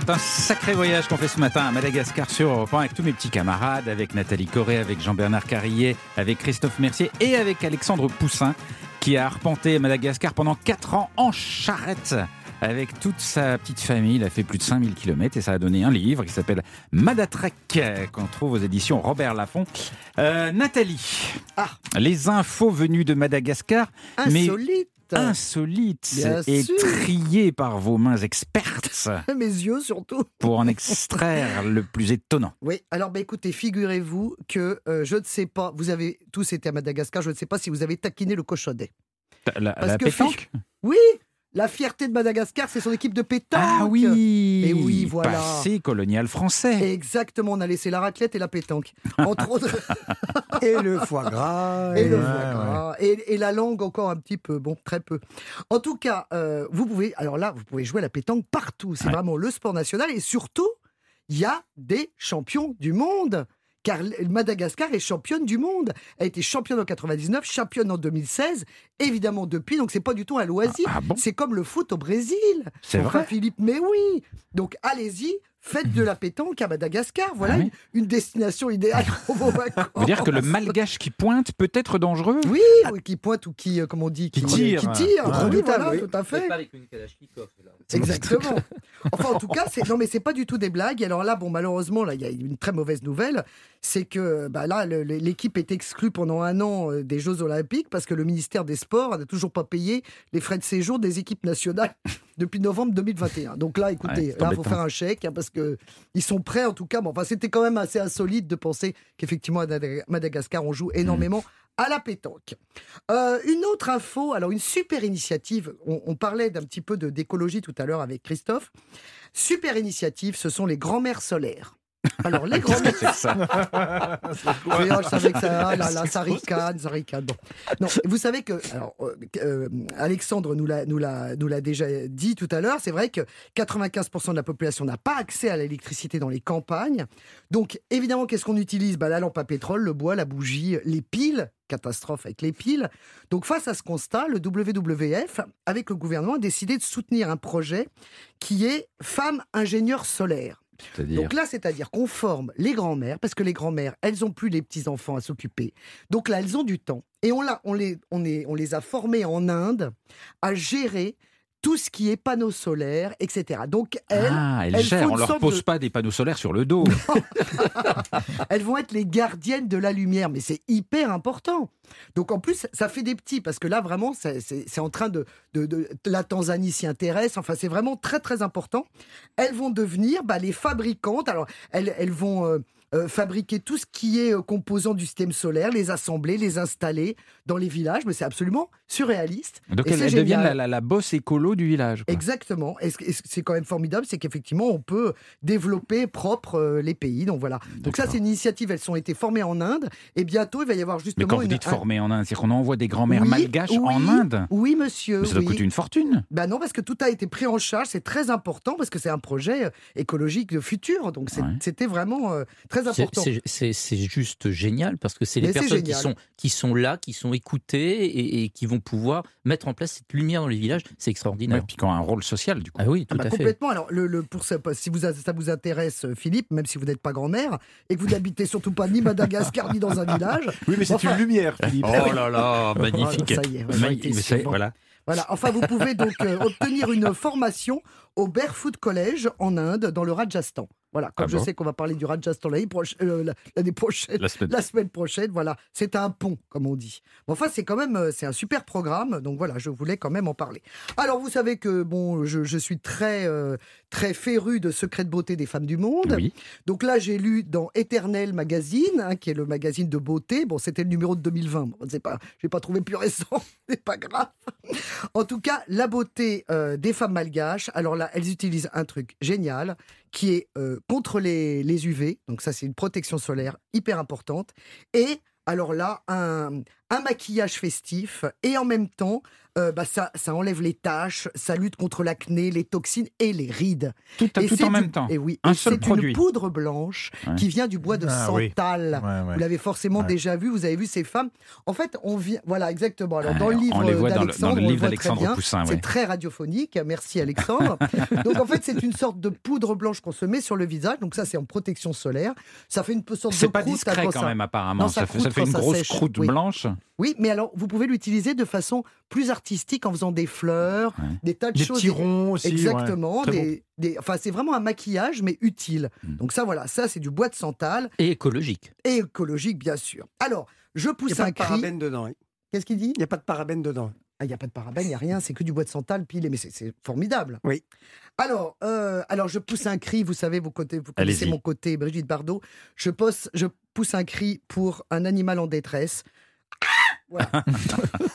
C'est un sacré voyage qu'on fait ce matin à Madagascar sur Europe 1 avec tous mes petits camarades, avec Nathalie Corée, avec Jean-Bernard Carrier, avec Christophe Mercier et avec Alexandre Poussin qui a arpenté Madagascar pendant 4 ans en charrette. Avec toute sa petite famille, il a fait plus de 5000 km et ça a donné un livre qui s'appelle Madatrek, qu'on trouve aux éditions Robert Laffont. Euh, Nathalie, Ah. les infos venues de Madagascar, Insolite. Insolites Bien et sûr. triées par vos mains expertes Mes yeux, surtout. pour en extraire le plus étonnant. Oui, alors bah, écoutez, figurez-vous que euh, je ne sais pas, vous avez tous été à Madagascar, je ne sais pas si vous avez taquiné le cochonnet. La, Parce la que pétanque? Oui, la fierté de Madagascar, c'est son équipe de pétanque. Ah oui Et oui, voilà. Passé colonial français. Exactement, on a laissé la raclette et la pétanque. Entre autres. Et le foie gras. Et, le Ouais, foie ouais. gras. Et, et la langue encore un petit peu, bon, très peu. En tout cas, euh, vous pouvez, alors là, vous pouvez jouer à la pétanque partout. C'est Ouais. vraiment le sport national. Et surtout, il y a des champions du monde. Car Madagascar est championne du monde. Elle a été championne en 99, championne en 2016, évidemment depuis. Donc c'est pas du tout un loisir. Ah bon? C'est comme le foot au Brésil. C'est Enfin, vrai? Philippe, mais oui. Donc allez-y, faites de la pétanque à Madagascar. Voilà Ah oui. une, une destination idéale pour vos vacances. Vous dire que le malgache qui pointe peut être dangereux? Oui, oui, qui pointe ou qui, euh, comment on dit, Qui tire. qui tire. Ah, oui, redoutable, voilà, oui. tout à fait. avec une. Exactement. Enfin, en tout cas, c'est non, mais c'est pas du tout des blagues. Alors là, bon, malheureusement, là, il y a une très mauvaise nouvelle, c'est que bah là, l'équipe est exclue pendant un an euh, des Jeux Olympiques parce que le ministère des Sports n'a toujours pas payé les frais de séjour des équipes nationales depuis novembre 2021. Donc là, écoutez, là, il faut faire un chèque hein, parce que ils sont prêts en tout cas. Bon, enfin, c'était quand même assez insolite de penser qu'effectivement à Madaga- Madagascar, on joue énormément à la pétanque. Euh, une autre info, alors une super initiative, on, on parlait d'un petit peu d'écologie tout à l'heure avec Christophe. Super initiative, ce sont les grands-mères solaires. Alors, les grands-mères C'est ça. ça, ah là, là, ça ricane, ça ricane. Bon. Non, vous savez que, alors, euh, euh, Alexandre nous l'a, nous l'a, nous l'a déjà dit tout à l'heure, c'est vrai que 95% de la population n'a pas accès à l'électricité dans les campagnes. Donc, évidemment, qu'est-ce qu'on utilise? Bah, La lampe à pétrole, le bois, la bougie, les piles. Catastrophe avec les piles. Donc, face à ce constat, le WWF, avec le gouvernement, a décidé de soutenir un projet qui est Femmes ingénieurs solaires. Donc là, c'est-à-dire qu'on forme les grands-mères, parce que les grands-mères, elles n'ont plus les petits-enfants à s'occuper. Donc là, elles ont du temps. Et on, les, on les a formées en Inde à gérer tout ce qui est panneaux solaires, etc. Donc elles, ah, elles elles gèrent, font on leur pose de- pas des panneaux solaires sur le dos. elles vont être les gardiennes de la lumière. Mais c'est hyper important. Donc en plus, ça fait des petits, parce que là, vraiment, c'est en train de, de, de- La Tanzanie s'y intéresse. Enfin, c'est vraiment très, très important. Elles vont devenir bah, les fabricantes. Alors, elles, elles vont... euh, euh, fabriquer tout ce qui est euh, composant du système solaire, les assembler, les installer dans les villages. Mais c'est absolument surréaliste. Donc Et elle, devient la, la, la bosse écolo du village. quoi. Exactement. Et c'est quand même formidable, c'est qu'effectivement, on peut développer propre euh, les pays. Donc voilà. Donc ça, c'est une initiative. Elles ont été formées en Inde. Et bientôt, il va y avoir Mais justement quand vous une. dites former en Inde, c'est qu'on envoie des grands-mères Oui, malgaches oui, en Inde Oui, monsieur. Mais ça doit oui. coûter une fortune. Ben non, parce que tout a été pris en charge. C'est très important parce que c'est un projet écologique de futur. Donc Ouais. c'était vraiment euh, très C'est- important. juste génial parce que c'est les personnes qui sont, qui sont là, qui sont écoutées et, et qui vont pouvoir mettre en place cette lumière dans les villages. C'est Ouais, extraordinaire. puis qui ont un rôle social, du coup. Ah oui, tout Ah bah, à fait. complètement. Alors, le, le- pour ça, si vous, ça vous intéresse, euh, Philippe, même si vous n'êtes pas grand-mère, et que vous n'habitez surtout pas ni Madagascar ni dans un village, Oui, mais c'est Enfin- une lumière, Philippe. Oh là là, Voilà, ça y est, ouais, Magnifique. Voilà. Voilà, enfin, vous pouvez donc euh, obtenir une formation au Barefoot College en Inde, dans le Rajasthan. Voilà, comme Ah je bon sais qu'on va parler du Rajasthan l'année euh, l'année prochaine, La semaine- la semaine prochaine, voilà, c'est un pont, comme on dit. Bon, enfin, c'est quand même, euh, c'est un super programme, donc voilà, je voulais quand même en parler. Alors, vous savez que, bon, je, je suis très, euh, très féru de secrets de beauté des femmes du monde. Oui. Donc là, j'ai lu dans Éternel Magazine, hein, qui est le magazine de beauté. Bon, c'était le numéro de 2020. Bon, c'est pas, j'ai pas trouvé plus récent. c'est pas grave. En tout cas, la beauté euh, des femmes malgaches. Alors là, elles utilisent un truc génial qui est euh, contre les, les UV. Donc ça, c'est une protection solaire hyper importante. Et alors là, un, un maquillage festif et en même temps, euh, bah, ça, ça enlève les taches, ça lutte contre l'acné, les toxines et les rides. Tout, Et tout en même temps. Et oui, Un seul c'est produit. une poudre blanche Ouais. qui vient du bois de Ah oui. santal. Ouais, ouais. Vous l'avez forcément déjà vu, vous avez vu ces femmes. En fait, on vient. Voilà, exactement. Alors, dans le livre d'Alexandre. Poussin, C'est très radiophonique. Merci, Alexandre. donc, en fait, c'est une sorte de poudre blanche qu'on se met sur le visage. Donc, ça, c'est en protection solaire. Ça fait une sorte de C'est pas croûte discret quand ça- même, apparemment. Non, ça ça, fait, ça croûte fait quand une grosse sèche, croûte oui. blanche. Oui, mais alors, vous pouvez l'utiliser de façon plus artistique en faisant des fleurs, Ouais. des tas de Des choses. petits ronds aussi. ouais. Exactement. Très beau. des, des- enfin, c'est vraiment un maquillage, mais utile. Mm. Donc ça, voilà, ça, c'est du bois de santal Et écologique. et écologique, bien sûr. Alors, je Il n'y pousse a pas un de cri. parabènes dedans. Qu'est-ce qu'il dit? Il n'y a pas de parabènes dedans. Ah, Il n'y a pas de parabène, il n'y a rien, c'est que du bois de santal pilé, mais c'est- formidable. Oui. Alors, euh, alors, je pousse un cri, vous savez, vous, côté, vous connaissez mon côté, Brigitte Bardot. Je, pose, je pousse un cri pour un animal en détresse. Voilà.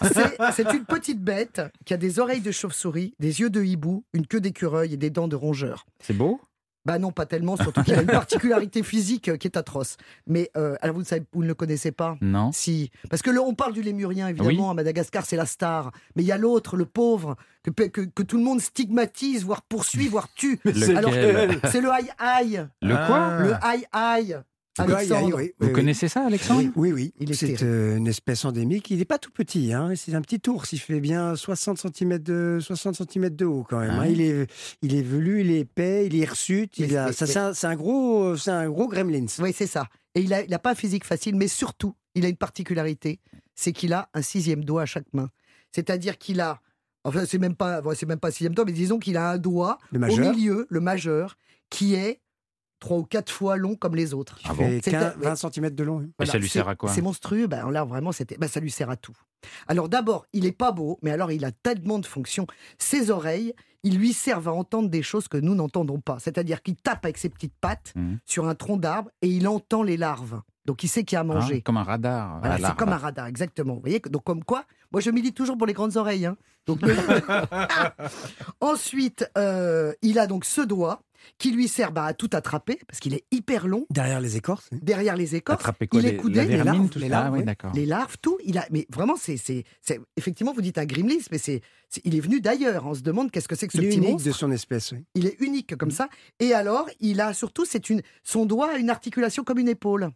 C'est- une petite bête qui a des oreilles de chauve-souris, des yeux de hibou, une queue d'écureuil et des dents de rongeur. C'est beau? Bah non, pas tellement, surtout qu'il a une particularité physique qui est atroce. Mais euh, alors vous ne savez, vous ne le connaissez pas? Non. si, parce que là, on parle du lémurien, évidemment, à Madagascar, c'est la star. Mais il y a l'autre, le pauvre, que, que, que tout le monde stigmatise, voire poursuit, voire tue. Alors que c'est le aïe-aïe. Le quoi? Le aïe-aïe. Oui, Alexandre. oui, oui, Vous connaissez ça, Alexandre Oui, oui, C'est euh, une espèce endémique. Il n'est pas tout petit. Hein. C'est un petit ours. Il fait bien 60 cm de, 60 cm de haut quand même. Ah hein. oui. Il, est, il est velu, il est épais, il est hirsute. Il a, c'est un, gros, c'est un gros gremlins. Oui, c'est ça. Et il n'a il a pas un physique facile, mais surtout, il a une particularité, c'est qu'il a un sixième doigt à chaque main. C'est-à-dire qu'il a, enfin, c'est même pas, c'est même pas un sixième doigt, mais disons qu'il a un doigt Le au milieu, le majeur, qui est trois ou quatre fois long comme les autres. Ah Il bon fait C'est 15, un- 20 cm de long. hein. Et ça lui c'est- sert à quoi C'est monstrueux. Ben, là, vraiment, c'était, ben, ça lui sert à tout. Alors, d'abord, il est pas beau, mais alors, il a tellement de fonctions. Ses oreilles, ils lui servent à entendre des choses que nous n'entendons pas. C'est-à-dire qu'il tape avec ses petites pattes Mhm. sur un tronc d'arbre et il entend les larves. Donc, il sait qu'il y a à Ah, manger. Comme un radar. Voilà, c'est comme un radar, exactement. Vous voyez, donc comme quoi, moi je milite toujours pour les grandes oreilles. hein. Donc, Ensuite, euh, il a donc ce doigt qui lui sert bah, à tout attraper parce qu'il est hyper long Derrière les écorces. hein. derrière les écorces. Attraper quoi il est les- coudé, la les vermine, larves, tout les ça larves, Ah oui, oui. d'accord. les larves, tout. Il a, mais vraiment, c'est, c'est, c'est- effectivement, vous dites un gremlins, mais c'est, c'est- il est venu d'ailleurs. On se demande qu'est-ce que c'est que ce Il est petit unique monstre. de son espèce. oui. Il est unique comme ça. Et alors, il a surtout, c'est une, son doigt a une articulation comme une épaule.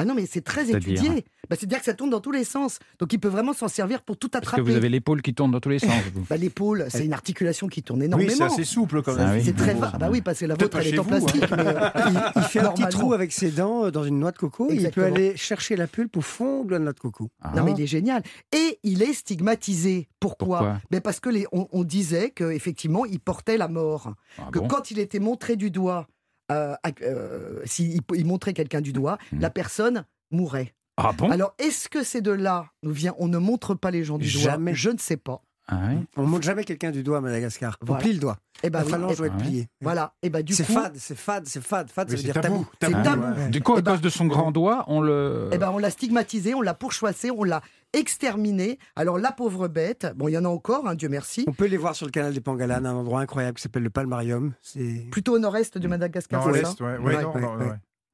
Ah non, mais c'est très C'est-à-dire étudié. Bah, c'est-à-dire que ça tourne dans tous les sens. Donc, il peut vraiment s'en servir pour tout Parce que attraper. vous avez l'épaule qui tourne dans tous les sens. Bah, l'épaule, c'est une articulation qui tourne Oui, énormément. c'est assez souple quand Ah même. oui. C'est très Bon, va- Ah bah oui, parce que la vôtre, elle est en vous, hein. plastique. mais, euh, Il, il fait un petit trou avec ses dents euh, dans une noix de coco. et Il peut Exactement. aller chercher la pulpe au fond de la noix de coco. Ah. Non, mais il est génial. Et il est stigmatisé. Pourquoi, Pourquoi? Ben Parce que les, on, on disait qu'effectivement, il portait la mort. Ah que bon? quand il était montré du doigt, euh, euh, s'il il montrait quelqu'un du doigt, Hmm. la personne mourait. Ah bon? Alors, est-ce que c'est de là nous vient On ne montre pas les gens du doigt? Jamais. Je ne sais pas. Ah ouais On monte jamais quelqu'un du doigt à Madagascar. Voilà. On plie le doigt. Eh ben La oui, phalange eh doit être ben, pliée. Voilà. Et bah du C'est coup, fade, c'est fade, c'est fade. Fade, ça Oui, veut c'est dire tabou, tabou. c'est tabou. ouais. Du coup, à Eh ben, cause de son grand doigt, on le. Eh ben, on l'a stigmatisé, on l'a pourchassé, on l'a exterminé. Alors la pauvre bête, bon, il y en a encore, hein, Dieu merci. On peut les voir sur le canal des Pangalanes, un endroit incroyable qui s'appelle le Palmarium. C'est Plutôt au nord-est de Madagascar, ouais. Ouais, non, ouais. ouais.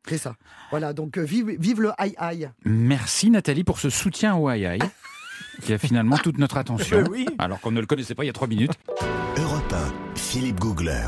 C'est ça. Voilà, donc euh, vive, vive le aïe aïe. Merci Nathalie pour ce soutien au aïe aïe, qui a finalement toute notre attention. Oui. Alors qu'on ne le connaissait pas il y a trois minutes. Europe 1, Philippe Googler.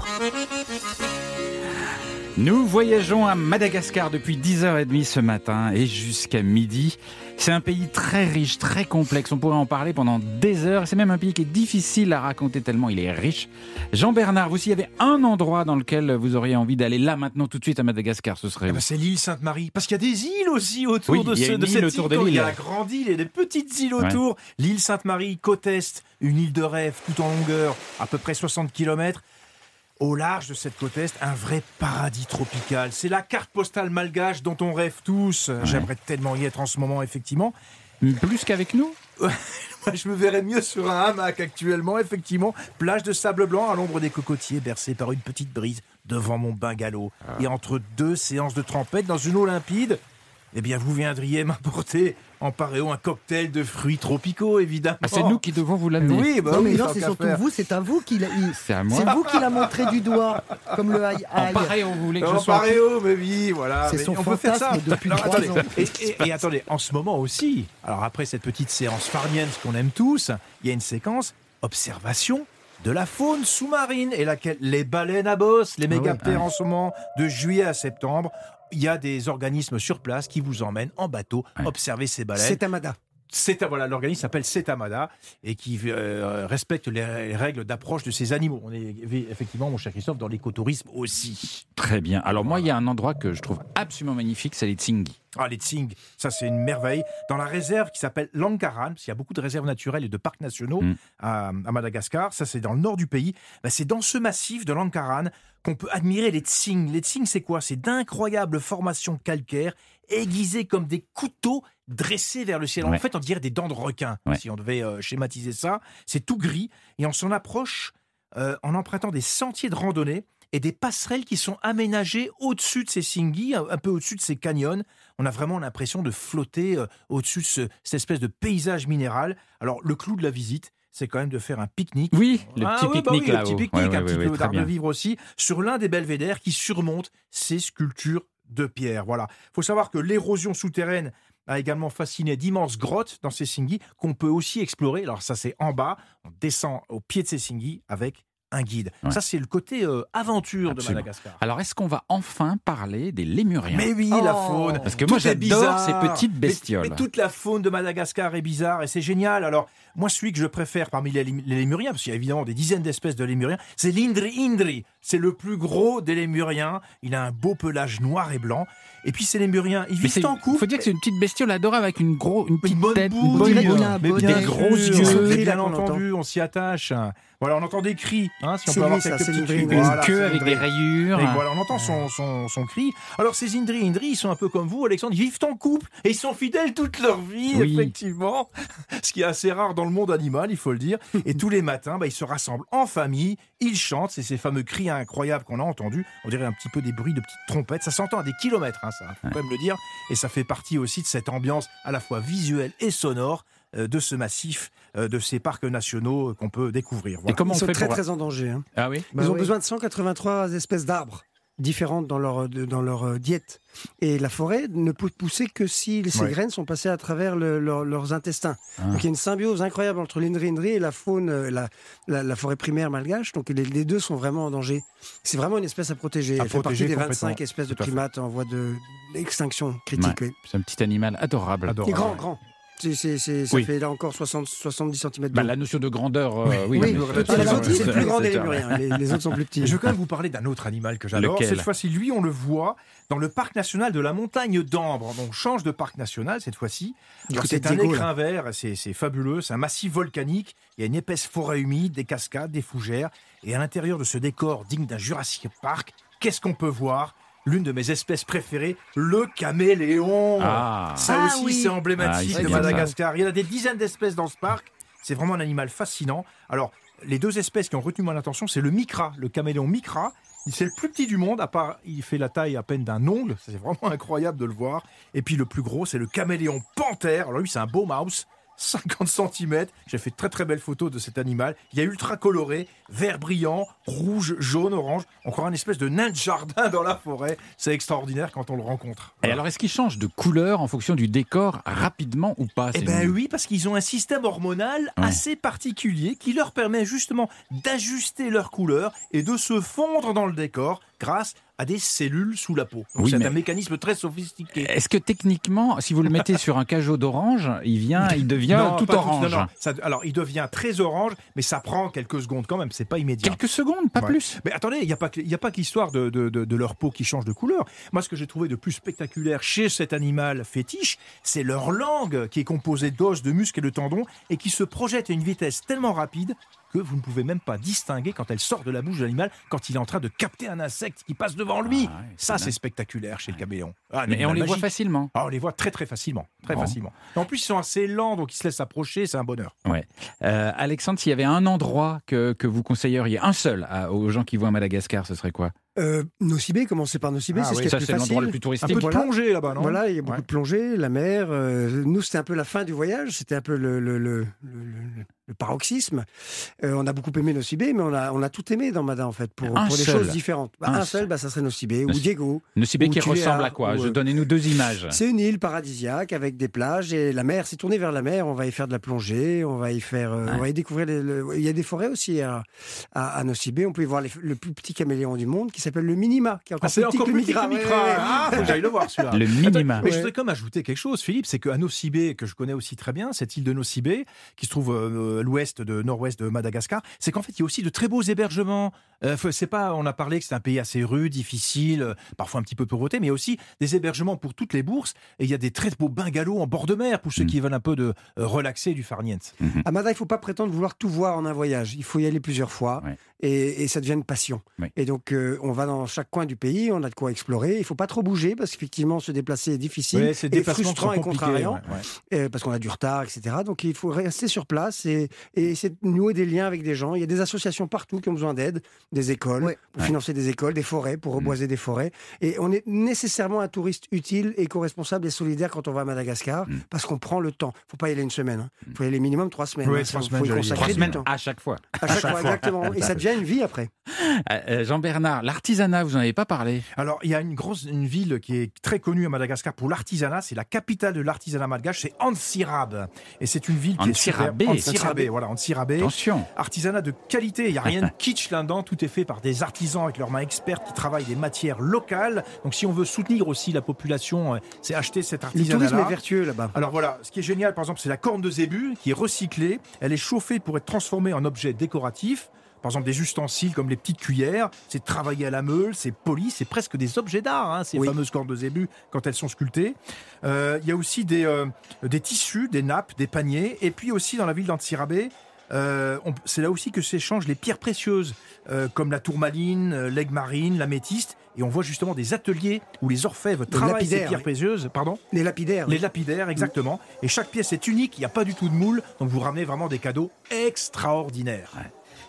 Nous voyageons à Madagascar depuis 10h30 ce matin et jusqu'à midi. C'est un pays très riche, très complexe. On pourrait en parler pendant des heures. C'est même un pays qui est difficile à raconter tellement il est riche. Jean-Bernard, vous, s'il y avait un endroit dans lequel vous auriez envie d'aller là, maintenant, tout de suite à Madagascar, ce serait Eh ben, c'est l'île Sainte-Marie. Parce qu'il y a des îles aussi autour Oui, de, il y a ce, de île cette autour île. de Il y a la grande île et des petites îles Ouais. autour. L'île Sainte-Marie, côte est, une île de rêve tout en longueur, à peu près 60 km. Au large de cette côte est, un vrai paradis tropical. C'est la carte postale malgache dont on rêve tous. J'aimerais tellement y être en ce moment, effectivement. Plus qu'avec nous? Moi, je me verrais mieux sur un hamac actuellement, effectivement. Plage de sable blanc à l'ombre des cocotiers, bercé par une petite brise devant mon bungalow. Et entre deux séances de trempette dans une eau limpide, eh bien, vous viendriez m'apporter en paréo un cocktail de fruits tropicaux, évidemment. Ah, C'est nous qui devons vous l'amener. Oui, bah non, mais oui, non, c'est surtout faire. vous, c'est à vous qu'il a. C'est à moi. C'est vous qui l'a montré du doigt, comme le aïe En pareil, on voulait que je En sois. paréo, mais oui, voilà. C'est son on peut faire ça. fantasme depuis trois attendez. ans. Et, et- et attendez, en ce moment aussi, alors après cette petite séance farnienne, ce qu'on aime tous, il y a une séquence observation de la faune sous-marine et laquelle les baleines à bosse, les mégaptères en ce moment, de juillet à septembre, il y a des organismes sur place qui vous emmènent en bateau Ouais. observer ces baleines. C'est Amada. C'est voilà, l'organisme s'appelle Cetamada et qui euh, respecte les, les règles d'approche de ces animaux. On est effectivement, mon cher Christophe, dans l'écotourisme aussi. Très bien. Alors moi, il y a un endroit que je trouve absolument magnifique, c'est les Tsingi. Ah, les Tsing, ça c'est une merveille. Dans la réserve qui s'appelle Lankaran, parce qu'il y a beaucoup de réserves naturelles et de parcs nationaux Mm. à, à Madagascar, ça c'est dans le nord du pays. Bah, c'est dans ce massif de Lankaran qu'on peut admirer les Tsing. Les Tsing, c'est quoi? C'est d'incroyables formations calcaires aiguisées comme des couteaux dressés vers le ciel. En Ouais. fait, on dirait des dents de requin, Ouais. si on devait euh, schématiser ça. C'est tout gris et on s'en approche euh, en empruntant des sentiers de randonnée et des passerelles qui sont aménagées au-dessus de ces singis, un peu au-dessus de ces canyons. On a vraiment l'impression de flotter euh, au-dessus de ce- cette espèce de paysage minéral. Alors, le clou de la visite, c'est quand même de faire un pique-nique. Oui, le Ah petit bah pique-nique oui, le là-haut. petit pique-nique, Ouais, un ouais, petit ouais, peu d'art de vivre aussi, sur l'un des belvédères qui surmonte ces sculptures de pierre. Voilà. faut savoir que l'érosion souterraine a également fasciné d'immenses grottes dans ces singis qu'on peut aussi explorer. Alors ça, c'est en bas. On descend au pied de ces singis avec un guide. Ouais. Ça, c'est le côté euh, aventure de. Madagascar. Alors, est-ce qu'on va enfin parler des lémuriens Mais oui, Oh. la faune. Parce que moi, j'adore bizarre. ces petites bestioles. Mais, toute la faune de Madagascar est bizarre et c'est génial. Alors, moi, celui que je préfère parmi les, les lémuriens, parce qu'il y a évidemment des dizaines d'espèces de lémuriens, c'est l'Indri Indri. C'est le plus gros des lémuriens. Il a un beau pelage noir et blanc. Et puis, ces lémuriens, ils Mais vivent c'est- en couple. faut dire que c'est une petite bestiole adorable avec une, gros, une petite bonne tête, bouille, une bonne bien nez. gros yeux. bien qu'on entendu, on s'y attache. Voilà, on entend des cris, hein, si on C'est peut avoir lui, ça, quelques c'est petits cris. Une Voilà, queue c'est avec des rayures. Et voilà, on entend son, son, son cri. Alors, ces Indri Indri, ils sont un peu comme vous, Alexandre, ils vivent en couple et ils sont fidèles toute leur vie, Oui. effectivement. Ce qui est assez rare dans le monde animal, il faut le dire. Et tous les matins, bah, ils se rassemblent en famille, ils chantent, c'est ces fameux cris incroyables qu'on a entendus. On dirait un petit peu des bruits de petites trompettes. Ça s'entend à des kilomètres, hein, ça, faut quand même le dire. Et ça fait partie aussi de cette ambiance à la fois visuelle et sonore euh, de ce massif, euh, de ces parcs nationaux qu'on peut découvrir. Et comment Ils on sont fait très pour... très en danger. hein. Ah oui Bah Ils ont oui. besoin de 183 espèces d'arbres différentes dans leur, de- dans leur euh, diète. Et la forêt ne peut pousser que si ces Ouais. graines sont passées à travers le- leur- leurs intestins. Ah. Donc il y a une symbiose incroyable entre l'Indri Indri et la faune, euh, la, la, la forêt primaire malgache. Donc les, les deux sont vraiment en danger. C'est vraiment une espèce à protéger. À Elle fait protéger partie des complètement. 25 espèces de fait. primates en voie de- d'extinction critique. oui. C'est un petit animal adorable. Adorable. Et grand, grand. C'est, c'est- c'est- ça Oui. fait là encore 60, 70 cm. Bah, la notion de grandeur, euh, oui. Oui, mais- oui, c'est- la c'est- gentille, c'est le plus grand des c'est- lémuriens. Les, les autres sont plus petits. Je veux quand même vous parler d'un autre animal que j'adore. Lequel Cette fois-ci, lui, on le voit dans le parc national de la montagne d'Ambre. Donc, on change de parc national cette fois-ci. C'est un écrin vert, c'est c'est fabuleux. C'est un massif volcanique. Il y a une épaisse forêt humide, des cascades, des fougères. Et à l'intérieur de ce décor digne d'un Jurassic Park, qu'est-ce qu'on peut voir? L'une de mes espèces préférées, le caméléon. Ah. Ça Ah aussi, oui. c'est emblématique Ah, de ça. Madagascar. Il y en a des dizaines d'espèces dans ce parc. C'est vraiment un animal fascinant. Alors, les deux espèces qui ont retenu mon attention, c'est le micra, le caméléon micra. C'est le plus petit du monde, à part il fait la taille à peine d'un ongle. C'est vraiment incroyable de le voir. Et puis le plus gros, c'est le caméléon panthère. Alors lui, c'est un beau mouse. 50 cm. J'ai fait de très très belles photos de cet animal. Il est ultra coloré, vert brillant, rouge, jaune, orange. Encore un espèce de nain de jardin dans la forêt. C'est extraordinaire quand on le rencontre. Et alors, est-ce qu'ils changent de couleur en fonction du décor rapidement ou pas Eh gnous oui, parce qu'ils ont un système hormonal Ouais. assez particulier qui leur permet justement d'ajuster leur couleur et de se fondre dans le décor grâce à des cellules sous la peau. Oui, c'est mais- un mécanisme très sophistiqué. Est-ce que techniquement, si vous le mettez sur un cajot d'orange, il vient, il devient Non, tout orange non, non. Ça- alors, il devient très orange, mais ça prend quelques secondes quand même. C'est pas immédiat. Quelques secondes, pas Ouais. plus. Mais attendez, il n'y a pas y a pas de, de, de- de leur peau qui change de couleur. Moi, ce que j'ai trouvé de plus spectaculaire chez cet animal fétiche, c'est leur langue qui est composée d'os, de muscles et de tendons et qui se projette à une vitesse tellement rapide que vous ne pouvez même pas distinguer quand elle sort de la bouche de l'animal quand il est en train de capter un insecte qui passe devant lui. Ah ouais, Ça, c'est spectaculaire chez le caméléon. Ah, un Mais on animal les voit facilement. Ah, on les voit très très facilement, très Bon. facilement. Et en plus, ils sont assez lents, donc ils se laissent approcher, c'est un bonheur. Euh, Alexandre, s'il y avait un endroit que, que vous conseilleriez, un seul, à- aux gens qui vont à Madagascar, ce serait quoi? Euh, Nocibé, commencer par Nocibé, Ah c'est oui, ce qui est plus l'endroit le facile. plus Un touristique. peu de Voilà. plongée là-bas, non? Voilà, il y a beaucoup Ouais. de plongées, la mer. euh, nous, c'était un peu la fin du voyage, c'était un peu le, le, le, le- le- paroxysme. Euh, on a beaucoup aimé Nocibé, mais on a, on a tout aimé dans Mada, en fait, pour, Un pour des choses différentes. Bah, Un un, seul. bah, ça serait Nocibé, ou Diego. Nocibé qui ressemble à quoi ou, Je euh, Donnez-nous deux images. C'est une île paradisiaque avec des plages et la mer. C'est tourné vers la mer. On va y faire de la plongée. On va y faire. euh, Ouais. On va y découvrir. les- le- Il y a des forêts aussi à, à, à Nocibé. On peut y voir les- le plus petit caméléon du monde qui s'appelle le minima, qui est encore Ah, c'est plus petit encore plus petit que le Micra. ouais, ouais. Ah, faut que j'aille le voir celui-là. Le minima. Mais je voudrais comme ajouter quelque chose, Philippe, c'est que à Nocibé, que je connais aussi très bien, cette île de Nocibé, qui se trouve euh, l'ouest de nord-ouest de Madagascar, c'est qu'en fait il y a aussi de très beaux hébergements. Euh, c'est pas, on a parlé que c'est un pays assez rude, difficile, euh, parfois un petit peu pauvreté, mais il y a aussi des hébergements pour toutes les bourses. Et il y a des très beaux bungalows en bord de mer pour ceux Mm. qui veulent un peu de euh, relaxer du farniente. À Mada, il ne faut pas prétendre vouloir tout voir en un voyage. Il faut y aller plusieurs fois Ouais. et, et ça devient une passion. Ouais. Et donc, euh, on va dans chaque coin du pays, on a de quoi explorer. Il ne faut pas trop bouger parce qu'effectivement, se déplacer est difficile Ouais, et qui frustrant et contrariant ouais, ouais. euh, parce qu'on a du retard, etc. Donc, il faut rester sur place et, et essayer de nouer des liens avec des gens. Il y a des associations partout qui ont besoin d'aide, des écoles Ouais. pour financer des écoles, des forêts pour Mm. reboiser des forêts. Et on est nécessairement un touriste utile, éco-responsable et solidaire quand on va à Madagascar Mm. parce qu'on prend le temps. Il ne faut pas y aller une semaine. Il faut y aller minimum trois semaines. Ouais, hein. trois semaines, faut y consacrer Trois du semaines temps. à chaque fois. À chaque fois, exactement. Et ça devient une vie après. Euh, euh, Jean-Bernard, l'artisanat, vous n'en avez pas parlé Alors, il y a une grosse une ville qui est très connue à Madagascar pour l'artisanat. C'est la capitale de l'artisanat malgache, c'est Antsirabe. Et c'est une ville qui est super. Voilà, Antsirabe. Attention. Artisanat de qualité, il n'y a rien de kitsch là-dedans, tout est fait par des artisans avec leurs mains expertes qui travaillent des matières locales. Donc si on veut soutenir aussi la population, euh, c'est acheter cet Le tourisme est vertueux là-bas. Alors voilà, ce qui est génial, par exemple, c'est la corne de zébu qui est recyclée. Elle est chauffée pour être transformée en objet décoratif. Par exemple, des ustensiles comme les petites cuillères, c'est travaillé à la meule, c'est poli, c'est presque des objets d'art, hein, ces Oui. fameuses cornes de zébu, quand elles sont sculptées. Euh, Il y a aussi des, euh, des tissus, des nappes, des paniers. Et puis aussi, dans la ville d'Antsirabé, euh, c'est là aussi que s'échangent les pierres précieuses, euh, comme la tourmaline, euh, l'aigle marine, l'améthyste. Et on voit justement des ateliers où les orfèvres travaillent ces pierres précieuses. Pardon? Les lapidaires. les lapidaires, exactement. Et chaque pièce est unique, il n'y a pas du tout de moule, donc vous ramenez vraiment des cadeaux extraordinaires.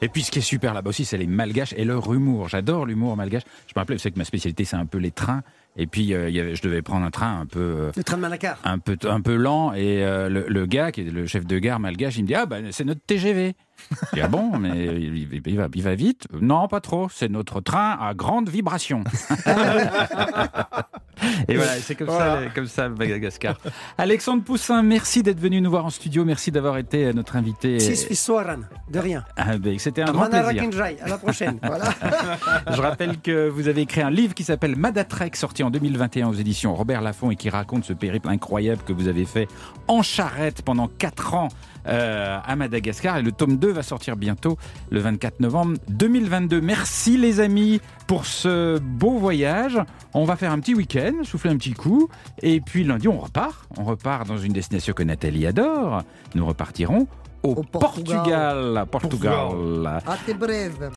Et puis ce qui est super là-bas aussi, c'est les malgaches et leur humour. J'adore l'humour malgache. Je me rappelais, vous savez que ma spécialité, c'est un peu les trains. Et puis, euh, il y avait- je devais prendre un train un peu... euh, Le train de Manacar. un peu, un peu lent et euh, le, le gars qui est le chef de gare malgache il me dit ah ben c'est notre TGV ah bon mais il, il va, il va vite non pas trop c'est notre train à grande vibration et voilà c'est comme ça comme ça Madagascar Alexandre Poussin merci d'être venu nous voir en studio merci d'avoir été notre invité Six Fissoaran. De rien. Ah, ben, c'était un grand plaisir. À la prochaine. Voilà. je rappelle que vous avez écrit un livre qui s'appelle Madatrek, sorti en 2021 aux éditions Robert Laffont et qui raconte ce périple incroyable que vous avez fait en charrette pendant 4 ans euh, à Madagascar. Et le tome 2 va sortir bientôt, le 24 novembre 2022. Merci les amis pour ce beau voyage. On va faire un petit week-end, souffler un petit coup. Et puis lundi, on repart. On repart dans une destination que Nathalie adore. Nous repartirons au, Au Portugal. Portugal. Portugal. À tes brèves.